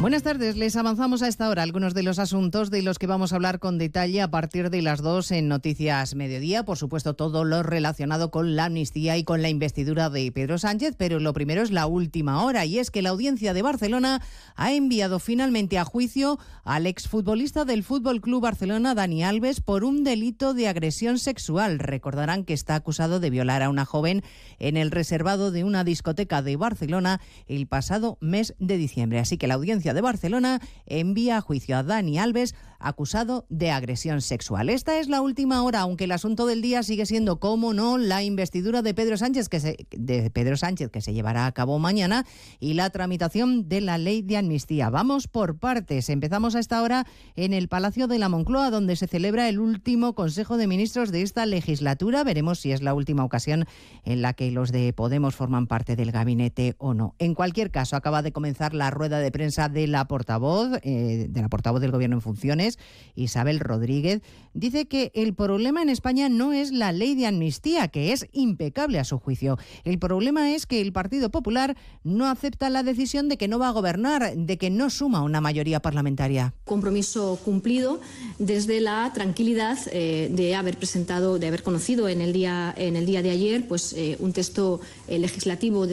Buenas tardes, les avanzamos a esta hora algunos de los asuntos de los que vamos a hablar con detalle a partir de las dos en Noticias Mediodía. Por supuesto, todo lo relacionado con la amnistía y con la investidura de Pedro Sánchez, pero lo primero es la última hora y es que la audiencia de Barcelona ha enviado finalmente a juicio al exfutbolista del Fútbol Club Barcelona, Dani Alves, por un delito de agresión sexual. Recordarán que está acusado de violar a una joven en el reservado de una discoteca de Barcelona el pasado mes de diciembre. Así que la audiencia de Barcelona envía a juicio a Dani Alves acusado de agresión sexual. Esta es la última hora, aunque el asunto del día sigue siendo, como no, la investidura de Pedro Sánchez que se, de Pedro Sánchez que se llevará a cabo mañana y la tramitación de la ley de amnistía. Vamos por partes. Empezamos a esta hora en el Palacio de la Moncloa, donde se celebra el último Consejo de Ministros de esta legislatura. Veremos si es la última ocasión en la que los de Podemos forman parte del gabinete o no. En cualquier caso, acaba de comenzar la rueda de prensa de la portavoz, eh, de la portavoz del Gobierno en funciones, Isabel Rodríguez, dice que el problema en España no es la ley de amnistía, que es impecable a su juicio. El problema es que el Partido Popular no acepta la decisión de que no va a gobernar, de que no suma una mayoría parlamentaria. Compromiso cumplido desde la tranquilidad eh, de haber presentado, de haber conocido en el día, de ayer, pues eh, un texto eh, legislativo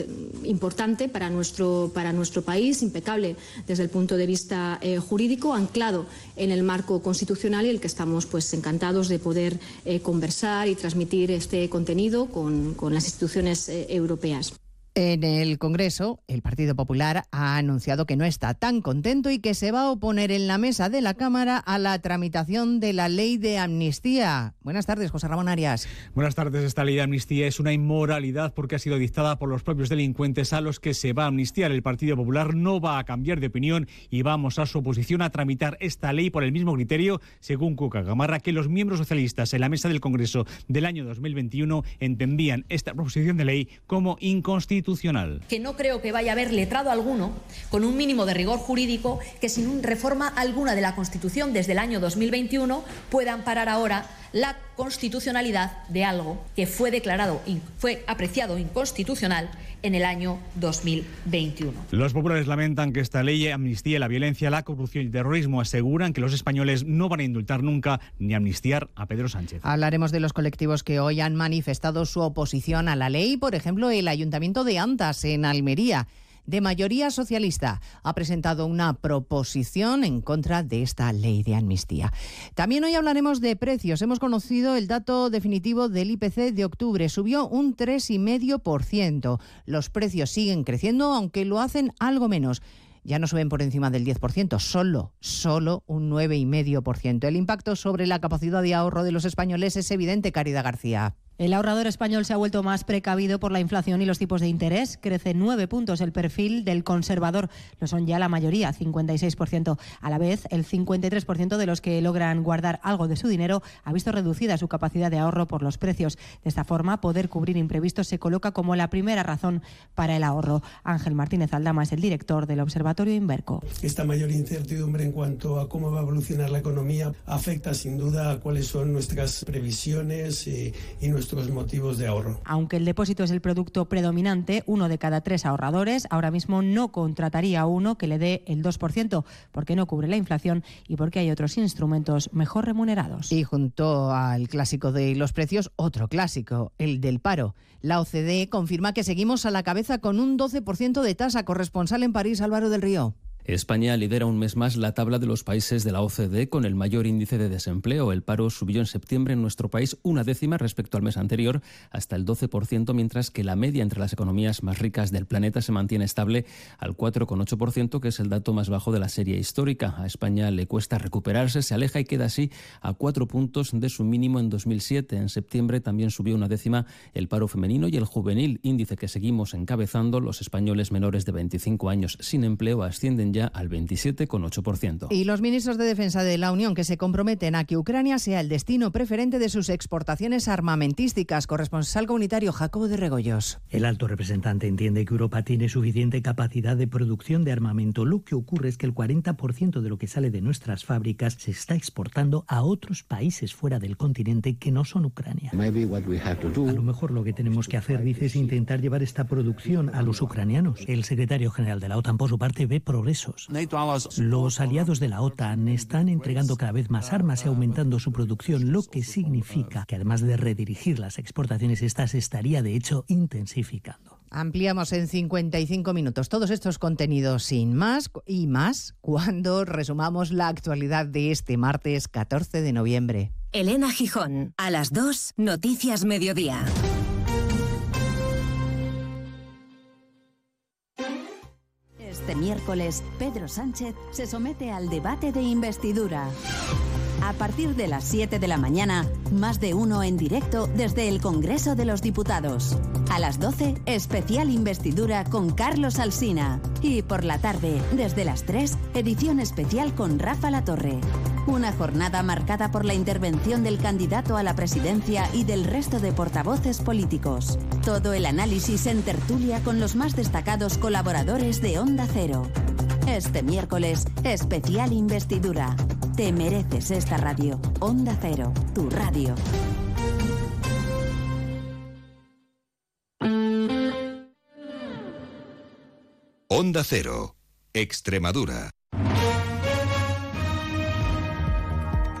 importante para nuestro, país, impecable desde el punto de vista jurídico, anclado en el marco constitucional y el que estamos pues encantados de poder eh, conversar y transmitir este contenido con, con las instituciones eh, europeas. En el Congreso, el Partido Popular ha anunciado que no está tan contento y que se va a oponer en la mesa de la Cámara a la tramitación de la ley de amnistía. Buenas tardes, José Ramón Arias. Buenas tardes. Esta ley de amnistía es una inmoralidad porque ha sido dictada por los propios delincuentes a los que se va a amnistiar. El Partido Popular no va a cambiar de opinión y vamos a su oposición a tramitar esta ley por el mismo criterio, según Cuca Gamarra, que los miembros socialistas en la mesa del Congreso del año 2021 entendían esta proposición de ley como inconstitucional que no creo que vaya a haber letrado alguno con un mínimo de rigor jurídico que sin reforma alguna de la Constitución desde el año 2021 pueda amparar ahora la constitucionalidad de algo que fue declarado fue apreciado inconstitucional en el año 2021. Los populares lamentan que esta ley amnistíe la violencia, la corrupción y el terrorismo. Aseguran que los españoles no van a indultar nunca ni amnistiar a Pedro Sánchez. Hablaremos de los colectivos que hoy han manifestado su oposición a la ley, por ejemplo, el Ayuntamiento de Antas en Almería de mayoría socialista, ha presentado una proposición en contra de esta ley de amnistía. También hoy hablaremos de precios. Hemos conocido el dato definitivo del IPC de octubre. Subió un 3,5%. Los precios siguen creciendo, aunque lo hacen algo menos ya no suben por encima del 10%, solo, solo un 9,5%. El impacto sobre la capacidad de ahorro de los españoles es evidente, Caridad García. El ahorrador español se ha vuelto más precavido por la inflación y los tipos de interés. Crece nueve puntos el perfil del conservador. Lo son ya la mayoría, 56%. A la vez, el 53% de los que logran guardar algo de su dinero ha visto reducida su capacidad de ahorro por los precios. De esta forma, poder cubrir imprevistos se coloca como la primera razón para el ahorro. Ángel Martínez Aldama es el director del Observatorio Inverco. Esta mayor incertidumbre en cuanto a cómo va a evolucionar la economía afecta sin duda a cuáles son nuestras previsiones y, y nuestros nuestros motivos de ahorro. Aunque el depósito es el producto predominante, uno de cada tres ahorradores ahora mismo no contrataría uno que le dé el 2%, porque no cubre la inflación y porque hay otros instrumentos mejor remunerados. Y junto al clásico de los precios, otro clásico, el del paro. La OCDE confirma que seguimos a la cabeza con un 12% de tasa corresponsal en París, Álvaro del Río. España lidera un mes más la tabla de los países de la OCDE con el mayor índice de desempleo. El paro subió en septiembre en nuestro país una décima respecto al mes anterior, hasta el 12%, mientras que la media entre las economías más ricas del planeta se mantiene estable al 4,8%, que es el dato más bajo de la serie histórica. A España le cuesta recuperarse, se aleja y queda así a cuatro puntos de su mínimo en 2007. En septiembre también subió una décima el paro femenino y el juvenil, índice que seguimos encabezando. Los españoles menores de 25 años sin empleo ascienden ya al 27,8%. Y los ministros de Defensa de la Unión que se comprometen a que Ucrania sea el destino preferente de sus exportaciones armamentísticas. Corresponsal comunitario Jacobo de Regoyos. El alto representante entiende que Europa tiene suficiente capacidad de producción de armamento. Lo que ocurre es que el 40% de lo que sale de nuestras fábricas se está exportando a otros países fuera del continente que no son Ucrania. A lo mejor lo que tenemos que hacer, dice, es intentar llevar esta producción a los ucranianos. El secretario general de la OTAN, por su parte, ve progreso los aliados de la OTAN están entregando cada vez más armas y aumentando su producción, lo que significa que además de redirigir las exportaciones, estas estaría de hecho intensificando. Ampliamos en 55 minutos todos estos contenidos sin más y más cuando resumamos la actualidad de este martes 14 de noviembre. Elena Gijón, a las 2, Noticias Mediodía. Este miércoles, Pedro Sánchez se somete al debate de investidura. A partir de las 7 de la mañana, más de uno en directo desde el Congreso de los Diputados. A las 12, especial investidura con Carlos Alsina. Y por la tarde, desde las 3, edición especial con Rafa La Torre. Una jornada marcada por la intervención del candidato a la presidencia y del resto de portavoces políticos. Todo el análisis en tertulia con los más destacados colaboradores de Onda Cero. Este miércoles, especial investidura. Te mereces esta radio. Onda Cero, tu radio. Onda Cero, Extremadura.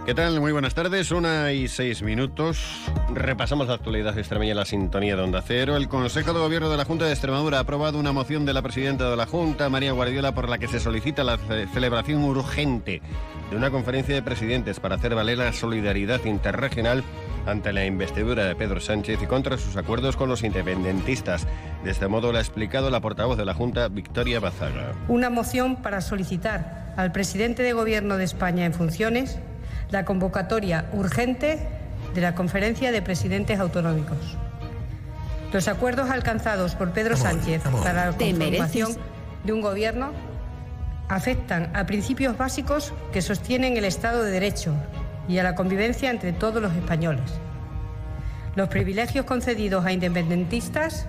¿Qué tal? Muy buenas tardes, una y seis minutos. Repasamos la actualidad extremeña en la sintonía de Onda Cero. El Consejo de Gobierno de la Junta de Extremadura ha aprobado una moción de la presidenta de la Junta, María Guardiola, por la que se solicita la celebración urgente de una conferencia de presidentes para hacer valer la solidaridad interregional ante la investidura de Pedro Sánchez y contra sus acuerdos con los independentistas. De este modo lo ha explicado la portavoz de la Junta, Victoria Bazaga. Una moción para solicitar al presidente de Gobierno de España en funciones la convocatoria urgente de la Conferencia de Presidentes Autonómicos. Los acuerdos alcanzados por Pedro Sánchez para la conformación de un gobierno afectan a principios básicos que sostienen el Estado de Derecho y a la convivencia entre todos los españoles. Los privilegios concedidos a independentistas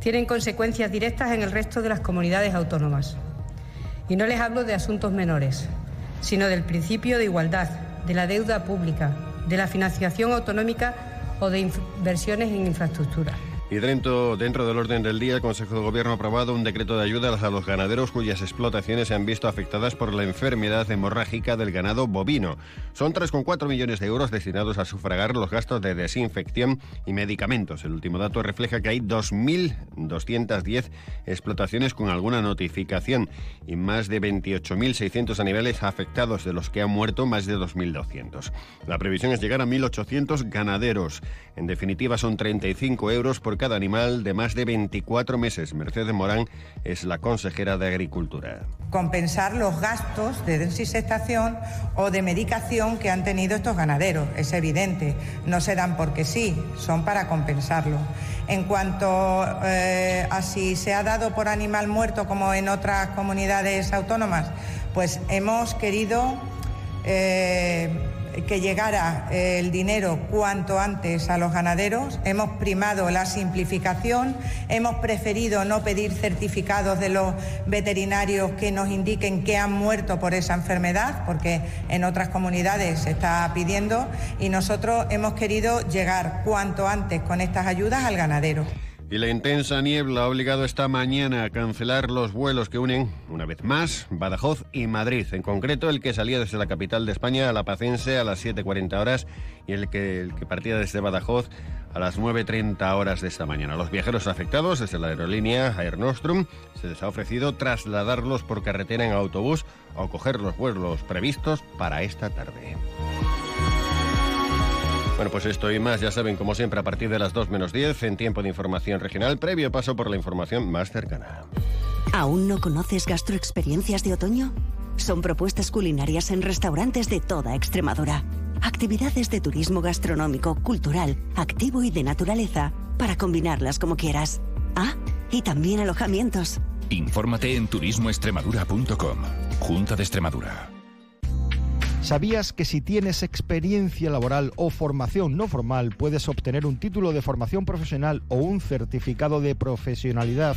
tienen consecuencias directas en el resto de las comunidades autónomas. Y no les hablo de asuntos menores, sino del principio de igualdad, de la deuda pública, de la financiación autonómica o de inversiones en infraestructura. Y dentro, dentro del orden del día, el Consejo de Gobierno ha aprobado un decreto de ayuda a los ganaderos cuyas explotaciones se han visto afectadas por la enfermedad hemorrágica del ganado bovino. Son 3,4 millones de euros destinados a sufragar los gastos de desinfección y medicamentos. El último dato refleja que hay 2.210 explotaciones con alguna notificación y más de 28.600 animales afectados, de los que han muerto más de 2.200. La previsión es llegar a 1.800 ganaderos. En definitiva, son 35 euros por cada animal de más de 24 meses. Mercedes Morán es la consejera de Agricultura. Compensar los gastos de desinfectación o de medicación que han tenido estos ganaderos, es evidente. No se dan porque sí, son para compensarlo. En cuanto eh, a si se ha dado por animal muerto como en otras comunidades autónomas, pues hemos querido eh, que llegara eh, el dinero cuanto antes a los ganaderos. Hemos primado la simplificación, hemos preferido no pedir certificados de los veterinarios que nos indiquen que han muerto por esa enfermedad, porque en otras comunidades se está pidiendo, y nosotros hemos querido llegar cuanto antes con estas ayudas al ganadero. Y la intensa niebla ha obligado esta mañana a cancelar los vuelos que unen, una vez más, Badajoz y Madrid. En concreto, el que salía desde la capital de España a La Pacense a las 7.40 horas y el que, partía desde Badajoz a las 9.30 horas de esta mañana. Los viajeros afectados desde la aerolínea Air Nostrum se les ha ofrecido trasladarlos por carretera en autobús o coger los vuelos previstos para esta tarde. Bueno, pues esto y más, ya saben, como siempre, a partir de las 2 menos 10, en tiempo de información regional, previo paso por la información más cercana. ¿Aún no conoces gastroexperiencias de otoño? Son propuestas culinarias en restaurantes de toda Extremadura. Actividades de turismo gastronómico, cultural, activo y de naturaleza, para combinarlas como quieras. Ah, y también alojamientos. Infórmate en turismoextremadura.com. Junta de Extremadura. ¿Sabías que si tienes experiencia laboral o formación no formal puedes obtener un título de formación profesional o un certificado de profesionalidad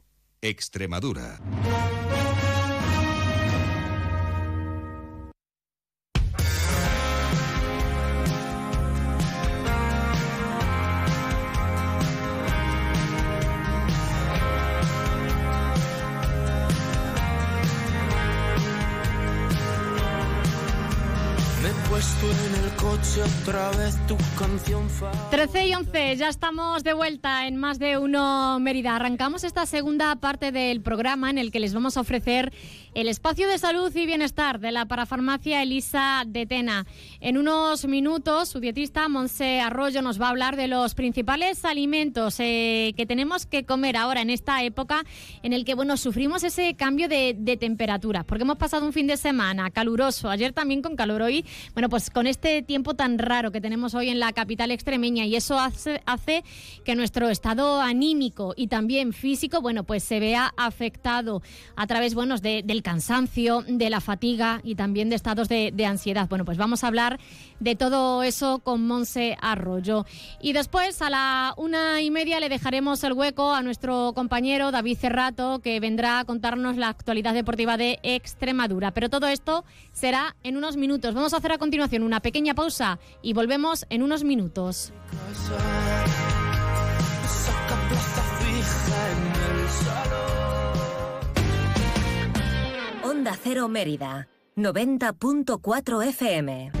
Extremadura. 13 y 11, ya estamos de vuelta en más de uno Mérida. Arrancamos esta segunda parte del programa en el que les vamos a ofrecer el espacio de salud y bienestar de la parafarmacia Elisa de Tena. En unos minutos, su dietista Monse Arroyo nos va a hablar de los principales alimentos eh, que tenemos que comer ahora en esta época en el que bueno sufrimos ese cambio de, de temperatura, porque hemos pasado un fin de semana caluroso, ayer también con calor hoy, bueno pues con este tiempo tan raro que tenemos hoy en la capital extremeña y eso hace, que nuestro estado anímico y también físico, bueno pues se vea afectado a través bueno, de, del cansancio, de la fatiga y también de estados de, de, ansiedad. Bueno, pues vamos a hablar de todo eso con Monse Arroyo. Y después a la una y media le dejaremos el hueco a nuestro compañero David Cerrato, que vendrá a contarnos la actualidad deportiva de Extremadura. Pero todo esto será en unos minutos. Vamos a hacer a continuación una pequeña pausa y volvemos en unos minutos. Salón. Onda Cero Mérida, 90.4 FM.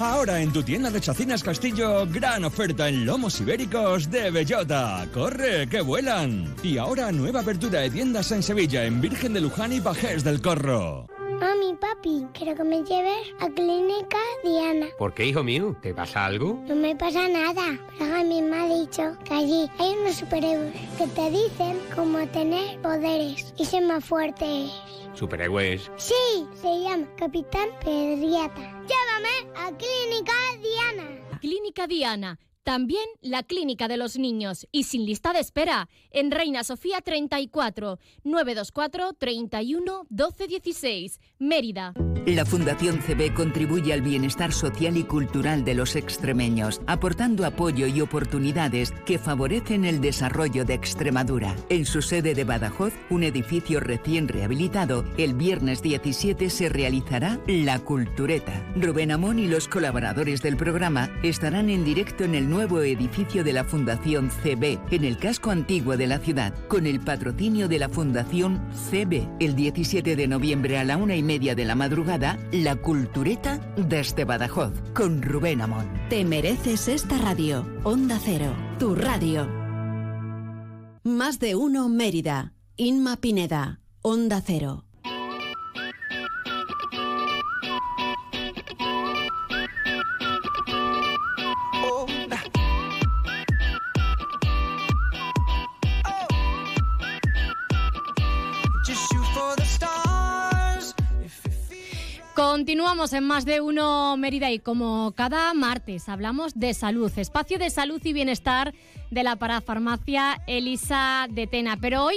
Ahora en tu tienda de Chacinas Castillo, gran oferta en lomos ibéricos de bellota. ¡Corre, que vuelan! Y ahora nueva apertura de tiendas en Sevilla, en Virgen de Luján y Pajés del Corro. Mami, papi, quiero que me lleves a Clínica Diana. ¿Por qué, hijo mío? ¿Te pasa algo? No me pasa nada, pero a mí me ha dicho que allí hay unos superhéroes que te dicen cómo tener poderes y ser más fuertes. ¿Superhéroes? Sí, se llama Capitán Pedriata. Llévame a Clínica Diana. Clínica Diana También la Clínica de los Niños y sin lista de espera en Reina Sofía 34 924 31 12 16 Mérida. La Fundación CB contribuye al bienestar social y cultural de los extremeños, aportando apoyo y oportunidades que favorecen el desarrollo de Extremadura. En su sede de Badajoz, un edificio recién rehabilitado, el viernes 17 se realizará La Cultureta. Rubén Amón y los colaboradores del programa estarán en directo en el nuevo edificio de la Fundación CB, en el casco antiguo de la ciudad, con el patrocinio de la Fundación CB. El 17 de noviembre a la una y media de la madrugada, La Cultureta desde Badajoz, con Rubén Amón. Te mereces esta radio. Onda Cero, tu radio. Más de uno Mérida. Inma Pineda. Onda Cero. Continuamos en más de uno Mérida y como cada martes hablamos de salud, espacio de salud y bienestar de la parafarmacia Elisa de Tena. Pero hoy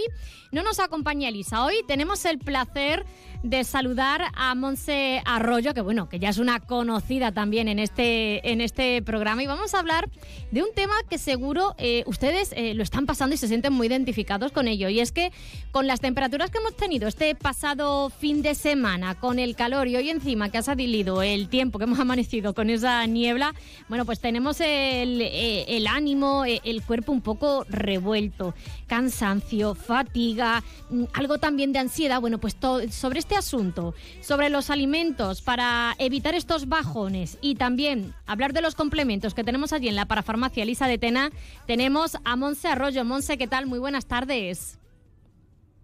no nos acompaña Elisa, hoy tenemos el placer de saludar a Monse Arroyo, que bueno, que ya es una conocida también en este, en este programa. Y vamos a hablar de un tema que seguro eh, ustedes eh, lo están pasando y se sienten muy identificados con ello. Y es que con las temperaturas que hemos tenido este pasado fin de semana, con el calor y hoy encima que ha salido el tiempo que hemos amanecido con esa niebla, bueno, pues tenemos el, eh, el ánimo, el cuerpo un poco revuelto, cansancio, fatiga, mm, algo también de ansiedad. Bueno, pues todo, sobre este asunto, sobre los alimentos para evitar estos bajones y también hablar de los complementos que tenemos allí en la parafarmacia Elisa de Tena, tenemos a Monse Arroyo. Monse, ¿qué tal? Muy buenas tardes.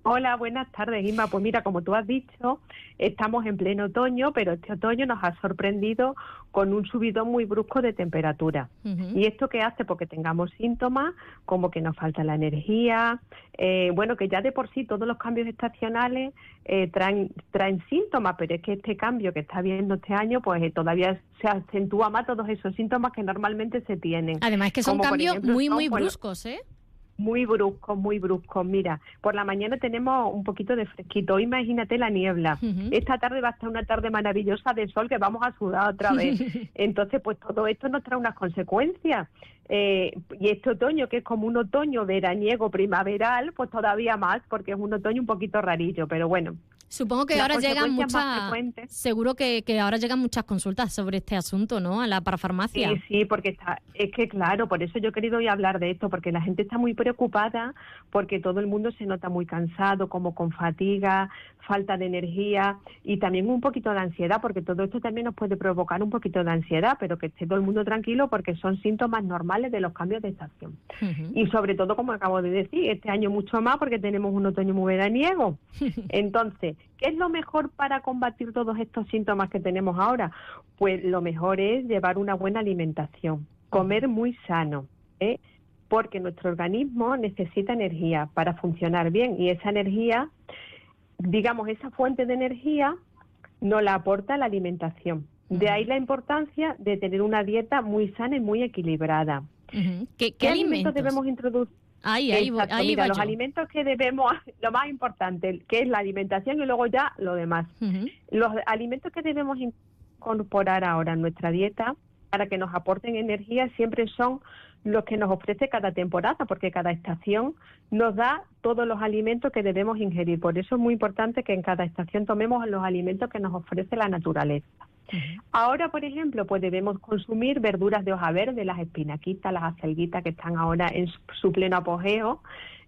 Hola, buenas tardes, Inma. Pues mira, como tú has dicho, estamos en pleno otoño, pero este otoño nos ha sorprendido con un subidón muy brusco de temperatura. ¿Y esto qué hace? Porque tengamos síntomas como que nos falta la energía, eh, bueno, que ya de por sí todos los cambios estacionales eh, traen, traen síntomas, pero es que este cambio que está habiendo este año, pues eh, todavía se acentúa más todos esos síntomas que normalmente se tienen. Además que son cambios muy, muy bruscos, ¿eh? Muy brusco, muy brusco. Mira, por la mañana tenemos un poquito de fresquito. Imagínate la niebla. Esta tarde va a estar una tarde maravillosa de sol que vamos a sudar otra vez. Entonces, pues todo esto nos trae unas consecuencias. Eh, y este otoño, que es como un otoño veraniego primaveral, pues todavía más, porque es un otoño un poquito rarillo. Pero bueno, Supongo que ahora llegan muchas, seguro que, que, ahora llegan muchas consultas sobre este asunto, ¿no? A la parafarmacia. Sí, sí, porque está, es que claro, por eso yo he querido hoy hablar de esto, porque la gente está muy preocupada, porque todo el mundo se nota muy cansado, como con fatiga, falta de energía y también un poquito de ansiedad, porque todo esto también nos puede provocar un poquito de ansiedad, pero que esté todo el mundo tranquilo porque son síntomas normales de los cambios de estación. Y sobre todo, como acabo de decir, este año mucho más porque tenemos un otoño muy veraniego. Entonces, ¿Qué es lo mejor para combatir todos estos síntomas que tenemos ahora? Pues lo mejor es llevar una buena alimentación, comer muy sano, ¿eh? porque nuestro organismo necesita energía para funcionar bien y esa energía, digamos, esa fuente de energía nos la aporta la alimentación. De ahí la importancia de tener una dieta muy sana y muy equilibrada. ¿Qué, alimentos debemos introducir? Ahí, ahí, ahí Mira, los alimentos que debemos, lo más importante, que es la alimentación y luego ya lo demás. Los alimentos que debemos incorporar ahora en nuestra dieta para que nos aporten energía siempre son los que nos ofrece cada temporada, porque cada estación nos da todos los alimentos que debemos ingerir. Por eso es muy importante que en cada estación tomemos los alimentos que nos ofrece la naturaleza. Ahora, por ejemplo, pues debemos consumir verduras de hoja verde, las espinaquitas, las acelguitas que están ahora en su pleno apogeo,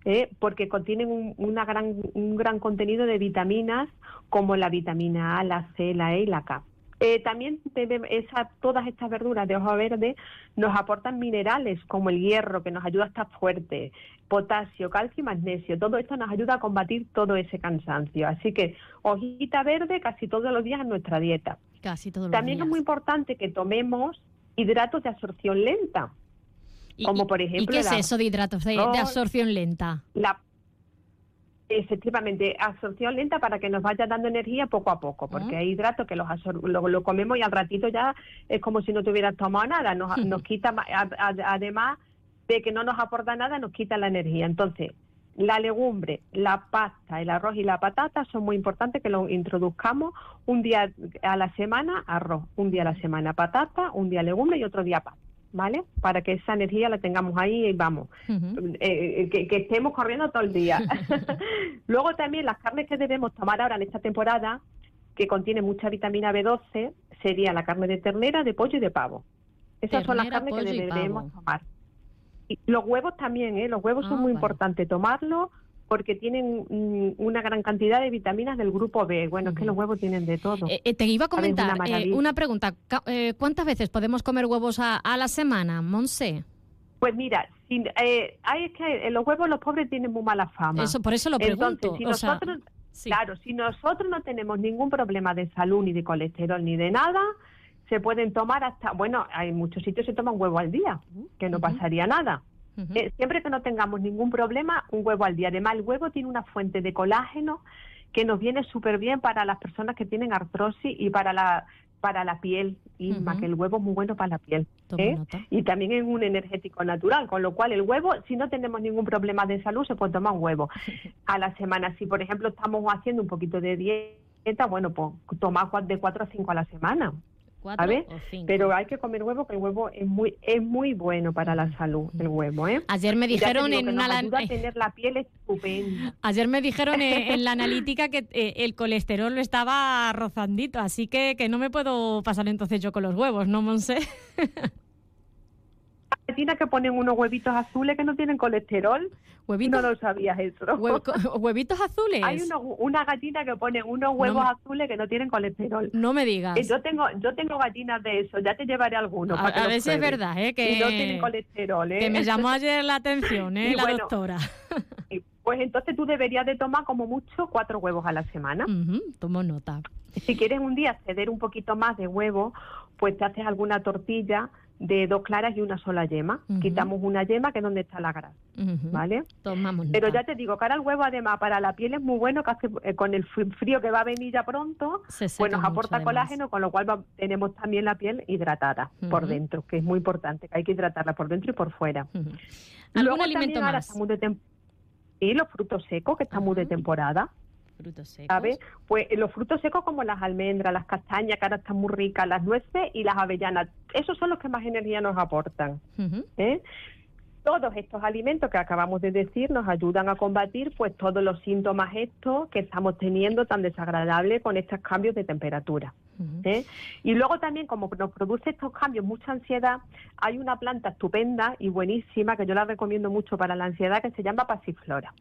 ¿eh? porque contienen un, una gran, un gran contenido de vitaminas como la vitamina A, la C, la E y la K. Eh, también esa, todas estas verduras de hoja verde nos aportan minerales como el hierro, que nos ayuda a estar fuerte, potasio, calcio y magnesio. Todo esto nos ayuda a combatir todo ese cansancio. Así que hojita verde casi todos los días en nuestra dieta. Casi todos También es muy importante que tomemos hidratos de absorción lenta. Como por ejemplo. ¿Y qué es eso de hidratos de, absorción lenta? La, Efectivamente, absorción lenta para que nos vaya dando energía poco a poco, porque hay hidratos que los lo, comemos y al ratito ya es como si no tuvieras tomado nada, nos, nos quita, además de que no nos aporta nada, nos quita la energía. Entonces, la legumbre, la pasta, el arroz y la patata son muy importantes que lo introduzcamos un día a la semana arroz, un día a la semana patata, un día legumbre y otro día pasta. ¿Vale? Para que esa energía la tengamos ahí y vamos, eh, eh, que, estemos corriendo todo el día. Luego también las carnes que debemos tomar ahora en esta temporada, que contiene mucha vitamina B12, sería la carne de ternera, de pollo y de pavo. Esas son las carnes que debemos tomar. Y los huevos también, ¿eh? Los huevos son ah, muy importantes tomarlos porque tienen mm, una gran cantidad de vitaminas del grupo B. Bueno, es que los huevos tienen de todo. Eh, eh, te iba a comentar eh, una, pregunta. ¿Cuántas veces podemos comer huevos a, la semana, Monse? Pues mira, hay es que los huevos los pobres tienen muy mala fama. Eso, por eso lo pregunto. si nosotros, Claro, si nosotros no tenemos ningún problema de salud, ni de colesterol, ni de nada, se pueden tomar hasta, bueno, hay muchos sitios que se toman huevo al día, que no pasaría nada. Eh, siempre que no tengamos ningún problema, un huevo al día. Además, el huevo tiene una fuente de colágeno que nos viene súper bien para las personas que tienen artrosis y para la para la piel, y que el huevo es muy bueno para la piel. ¿eh? Y también es un energético natural, con lo cual el huevo, si no tenemos ningún problema de salud, se puede tomar un huevo a la semana. Si, por ejemplo, estamos haciendo un poquito de dieta, bueno, pues tomar de 4 a 5 a la semana. Pero hay que comer huevo, que el huevo es muy es muy bueno para la salud, el huevo, ¿eh? Ayer me dijeron en una ayuda a tener la piel estupenda. Ayer me dijeron en, la analítica que eh, el colesterol lo estaba rozandito, así que que no me puedo pasar entonces yo con los huevos, ¿no, Monse? que ponen unos huevitos azules que no tienen colesterol. ¿Huevitos? No lo sabías eso. ¿Huevitos azules? Hay una gallina que ponen unos huevos azules que no tienen colesterol. No me digas. Eh, yo tengo yo tengo gallinas de eso, ya te llevaré algunos. A, ver si es verdad, ¿eh? Que, no tienen colesterol, ¿eh? Que me llamó ayer la atención, ¿eh? la doctora. Pues entonces tú deberías de tomar como mucho cuatro huevos a la semana. tomo nota. Si quieres un día ceder un poquito más de huevo, pues te haces alguna tortilla de dos claras y una sola yema. Quitamos una yema que es donde está la grasa, ¿vale? Tomamos Pero ya te digo, cara al huevo además para la piel es muy bueno que hace, eh, con el frío que va a venir ya pronto, pues nos aporta colágeno, con lo cual tenemos también la piel hidratada por dentro, que es muy importante, que hay que hidratarla por dentro y por fuera. ¿Algún alimento más? y los frutos secos, que están muy de temporada. Frutos secos. ¿Sabes? Pues eh, los frutos secos como las almendras, las castañas, que ahora están muy ricas, las nueces y las avellanas. Esos son los que más energía nos aportan. ¿eh? Todos estos alimentos que acabamos de decir nos ayudan a combatir pues todos los síntomas estos que estamos teniendo tan desagradables con estos cambios de temperatura. ¿eh? Y luego también, como nos produce estos cambios mucha ansiedad, hay una planta estupenda y buenísima que yo la recomiendo mucho para la ansiedad que se llama pasiflora.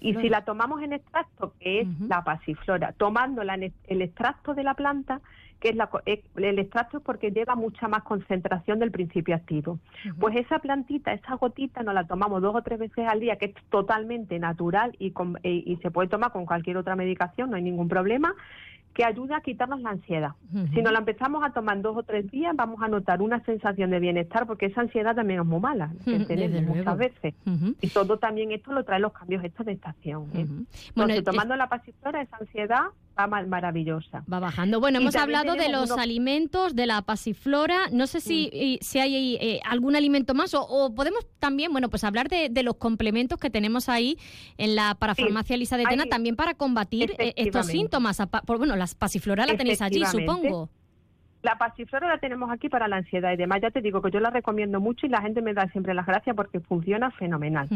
Y si la tomamos en extracto, que es la pasiflora, tomándola en el extracto de la planta, que es la, el extracto es porque lleva mucha más concentración del principio activo. Pues esa plantita, esa gotita, nos la tomamos dos o tres veces al día, que es totalmente natural y, y se puede tomar con cualquier otra medicación, no hay ningún problema que ayuda a quitarnos la ansiedad. Si nos la empezamos a tomar dos o tres días, vamos a notar una sensación de bienestar, porque esa ansiedad también es muy mala, que tenemos muchas veces. Y todo también esto lo trae los cambios estos de estación. ¿eh? Entonces, tomando la pasiflora, esa ansiedad maravillosa. Va bajando. Bueno, hemos hablado de los alimentos, de la pasiflora. No sé si, si hay eh, algún alimento más o, podemos también, bueno, pues hablar de, los complementos que tenemos ahí en la parafarmacia Elisa de Tena también para combatir eh, estos síntomas. Por, bueno, las pasiflora la tenéis allí, supongo. La pasiflora la tenemos aquí para la ansiedad y demás. Ya te digo que yo la recomiendo mucho y la gente me da siempre las gracias porque funciona fenomenal.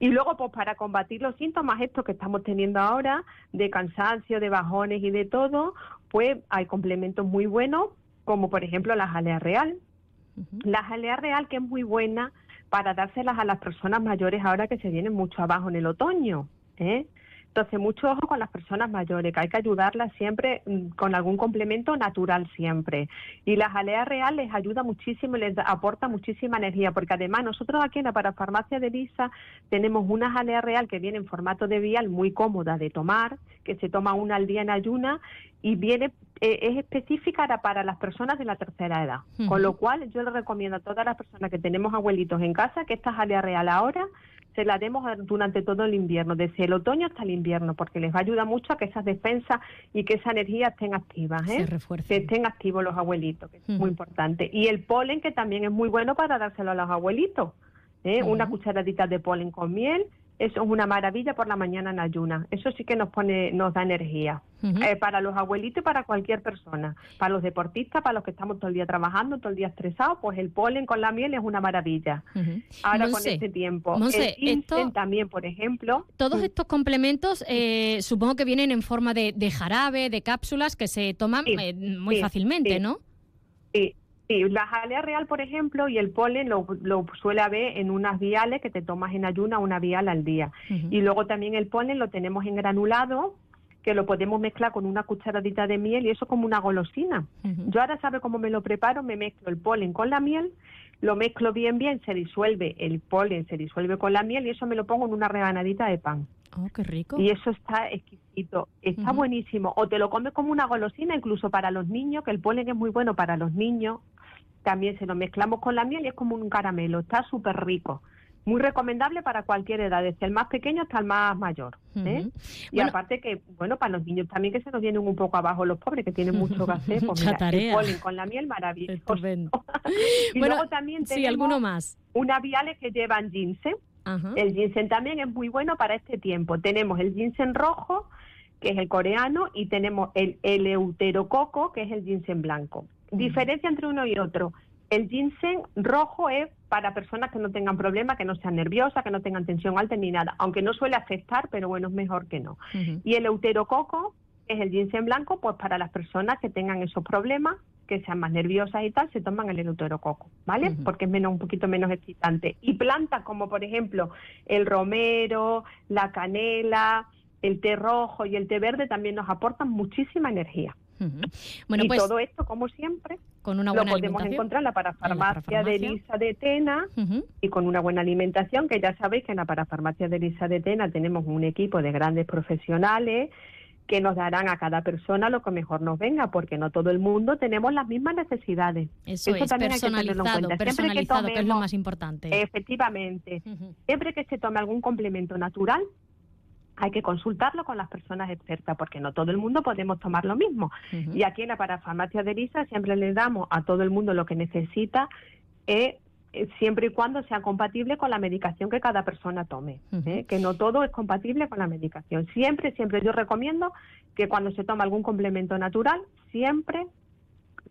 Y luego, pues para combatir los síntomas estos que estamos teniendo ahora, de cansancio, de bajones y de todo, pues hay complementos muy buenos, como por ejemplo la jalea real. La jalea real que es muy buena para dárselas a las personas mayores ahora que se vienen mucho abajo en el otoño. ¿eh? Entonces, mucho ojo con las personas mayores, que hay que ayudarlas siempre mm, con algún complemento natural siempre. Y la jalea real les ayuda muchísimo y les aporta muchísima energía, porque además nosotros aquí en la parafarmacia de Lisa tenemos una jalea real que viene en formato de vial muy cómoda de tomar, que se toma una al día en ayuna y viene eh, es específica para las personas de la tercera edad. Con lo cual, yo le recomiendo a todas las personas que tenemos abuelitos en casa que esta jalea real ahora se la demos durante todo el invierno, desde el otoño hasta el invierno, porque les va a ayudar mucho a que esas defensas y que esa energía estén activas, ¿eh? que estén activos los abuelitos, que es muy importante. Y el polen, que también es muy bueno para dárselo a los abuelitos, ¿eh? una cucharadita de polen con miel, es una maravilla por la mañana en ayuna. Eso sí que nos pone, nos da energía. Eh, para los abuelitos y para cualquier persona. Para los deportistas, para los que estamos todo el día trabajando, todo el día estresados, pues el polen con la miel es una maravilla. Ahora con este tiempo. el también, por ejemplo. Todos mm. estos complementos eh, supongo que vienen en forma de, jarabe, de cápsulas que se toman eh, muy fácilmente, ¿no? Sí, Sí, la jalea real, por ejemplo, y el polen lo, suele haber en unas viales que te tomas en ayuna una vial al día. Y luego también el polen lo tenemos en granulado, que lo podemos mezclar con una cucharadita de miel y eso como una golosina. Yo ahora sabe cómo me lo preparo, me mezclo el polen con la miel, lo mezclo bien bien, se disuelve el polen, se disuelve con la miel y eso me lo pongo en una rebanadita de pan. Oh, qué rico. Y eso está exquisito, está buenísimo. O te lo comes como una golosina, incluso para los niños, que el polen es muy bueno para los niños. También se lo mezclamos con la miel y es como un caramelo, está súper rico muy recomendable para cualquier edad, desde el más pequeño hasta el más mayor. ¿eh? Y aparte que, bueno, para los niños también que se nos vienen un poco abajo los pobres, que tienen mucho gases, pues mira, el polen con la miel, maravilloso. y luego también tenemos alguno más. unas viales que llevan ginseng. El ginseng también es muy bueno para este tiempo. Tenemos el ginseng rojo, que es el coreano, y tenemos el eleuterococo, que es el ginseng blanco. Diferencia entre uno y otro. El ginseng rojo es para personas que no tengan problemas, que no sean nerviosas, que no tengan tensión alta ni nada, aunque no suele afectar, pero bueno, es mejor que no. Y el euterococo, es el ginseng blanco, pues para las personas que tengan esos problemas, que sean más nerviosas y tal, se toman el euterococo, ¿vale? Porque es menos, un poquito menos excitante. Y plantas como por ejemplo el romero, la canela, el té rojo y el té verde también nos aportan muchísima energía. Bueno, y pues, todo esto, como siempre, con una buena lo podemos encontrar en la parafarmacia, de Elisa de Tena y con una buena alimentación, que ya sabéis que en la parafarmacia de Elisa de Tena tenemos un equipo de grandes profesionales que nos darán a cada persona lo que mejor nos venga, porque no todo el mundo tenemos las mismas necesidades. Eso, es, también personalizado, personalizado, que, es lo más importante. Efectivamente. Siempre que se tome algún complemento natural, hay que consultarlo con las personas expertas porque no todo el mundo podemos tomar lo mismo. Y aquí en la parafarmacia de Lisa siempre le damos a todo el mundo lo que necesita, eh, eh, siempre y cuando sea compatible con la medicación que cada persona tome. ¿eh? Que no todo es compatible con la medicación. Siempre, siempre yo recomiendo que cuando se toma algún complemento natural, siempre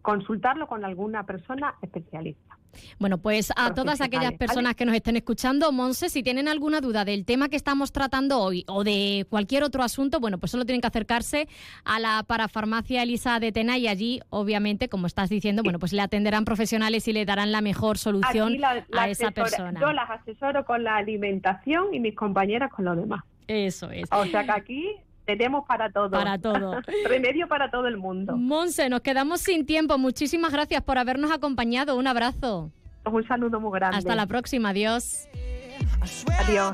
consultarlo con alguna persona especialista. Bueno, pues a todas aquellas personas que nos estén escuchando, Monse, si tienen alguna duda del tema que estamos tratando hoy o de cualquier otro asunto, bueno, pues solo tienen que acercarse a la parafarmacia Elisa de Tena y allí, obviamente, como estás diciendo, bueno, pues le atenderán profesionales y le darán la mejor solución a esa persona. Yo las asesoro con la alimentación y mis compañeras con lo demás. Eso es. O sea que aquí tenemos para todo. Para todo. Remedio para todo el mundo. Monse, nos quedamos sin tiempo. Muchísimas gracias por habernos acompañado. Un abrazo. Un saludo muy grande. Hasta la próxima. Adiós. Adiós.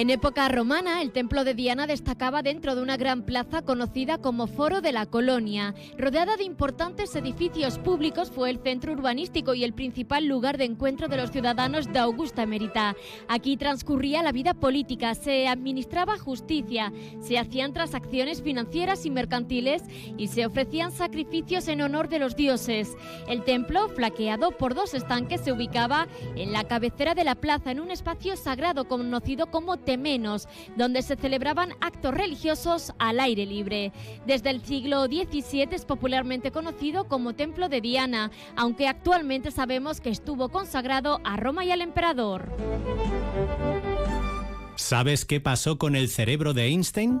En época romana, el templo de Diana destacaba dentro de una gran plaza conocida como Foro de la Colonia. Rodeada de importantes edificios públicos, fue el centro urbanístico y el principal lugar de encuentro de los ciudadanos de Augusta Emerita. Aquí transcurría la vida política, se administraba justicia, se hacían transacciones financieras y mercantiles y se ofrecían sacrificios en honor de los dioses. El templo, flaqueado por dos estanques, se ubicaba en la cabecera de la plaza, en un espacio sagrado conocido como menos, donde se celebraban actos religiosos al aire libre. Desde el siglo XVII es popularmente conocido como Templo de Diana, aunque actualmente sabemos que estuvo consagrado a Roma y al emperador. ¿Sabes qué pasó con el cerebro de Einstein?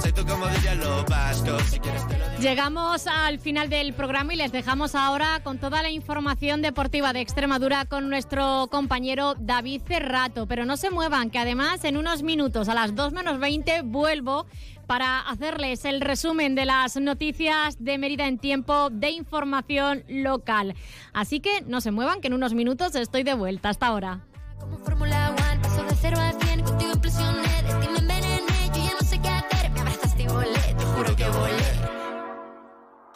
go, tú como dirían los vascos. Si quieres te lo digo. Llegamos al final del programa y les dejamos ahora con toda la información deportiva de Extremadura con nuestro compañero David Cerrato. Pero no se muevan, que además en unos minutos, a las 2 menos 20, vuelvo para hacerles el resumen de las noticias de Mérida en tiempo de información local. Así que no se muevan, que en unos minutos estoy de vuelta. Hasta ahora. Fórmula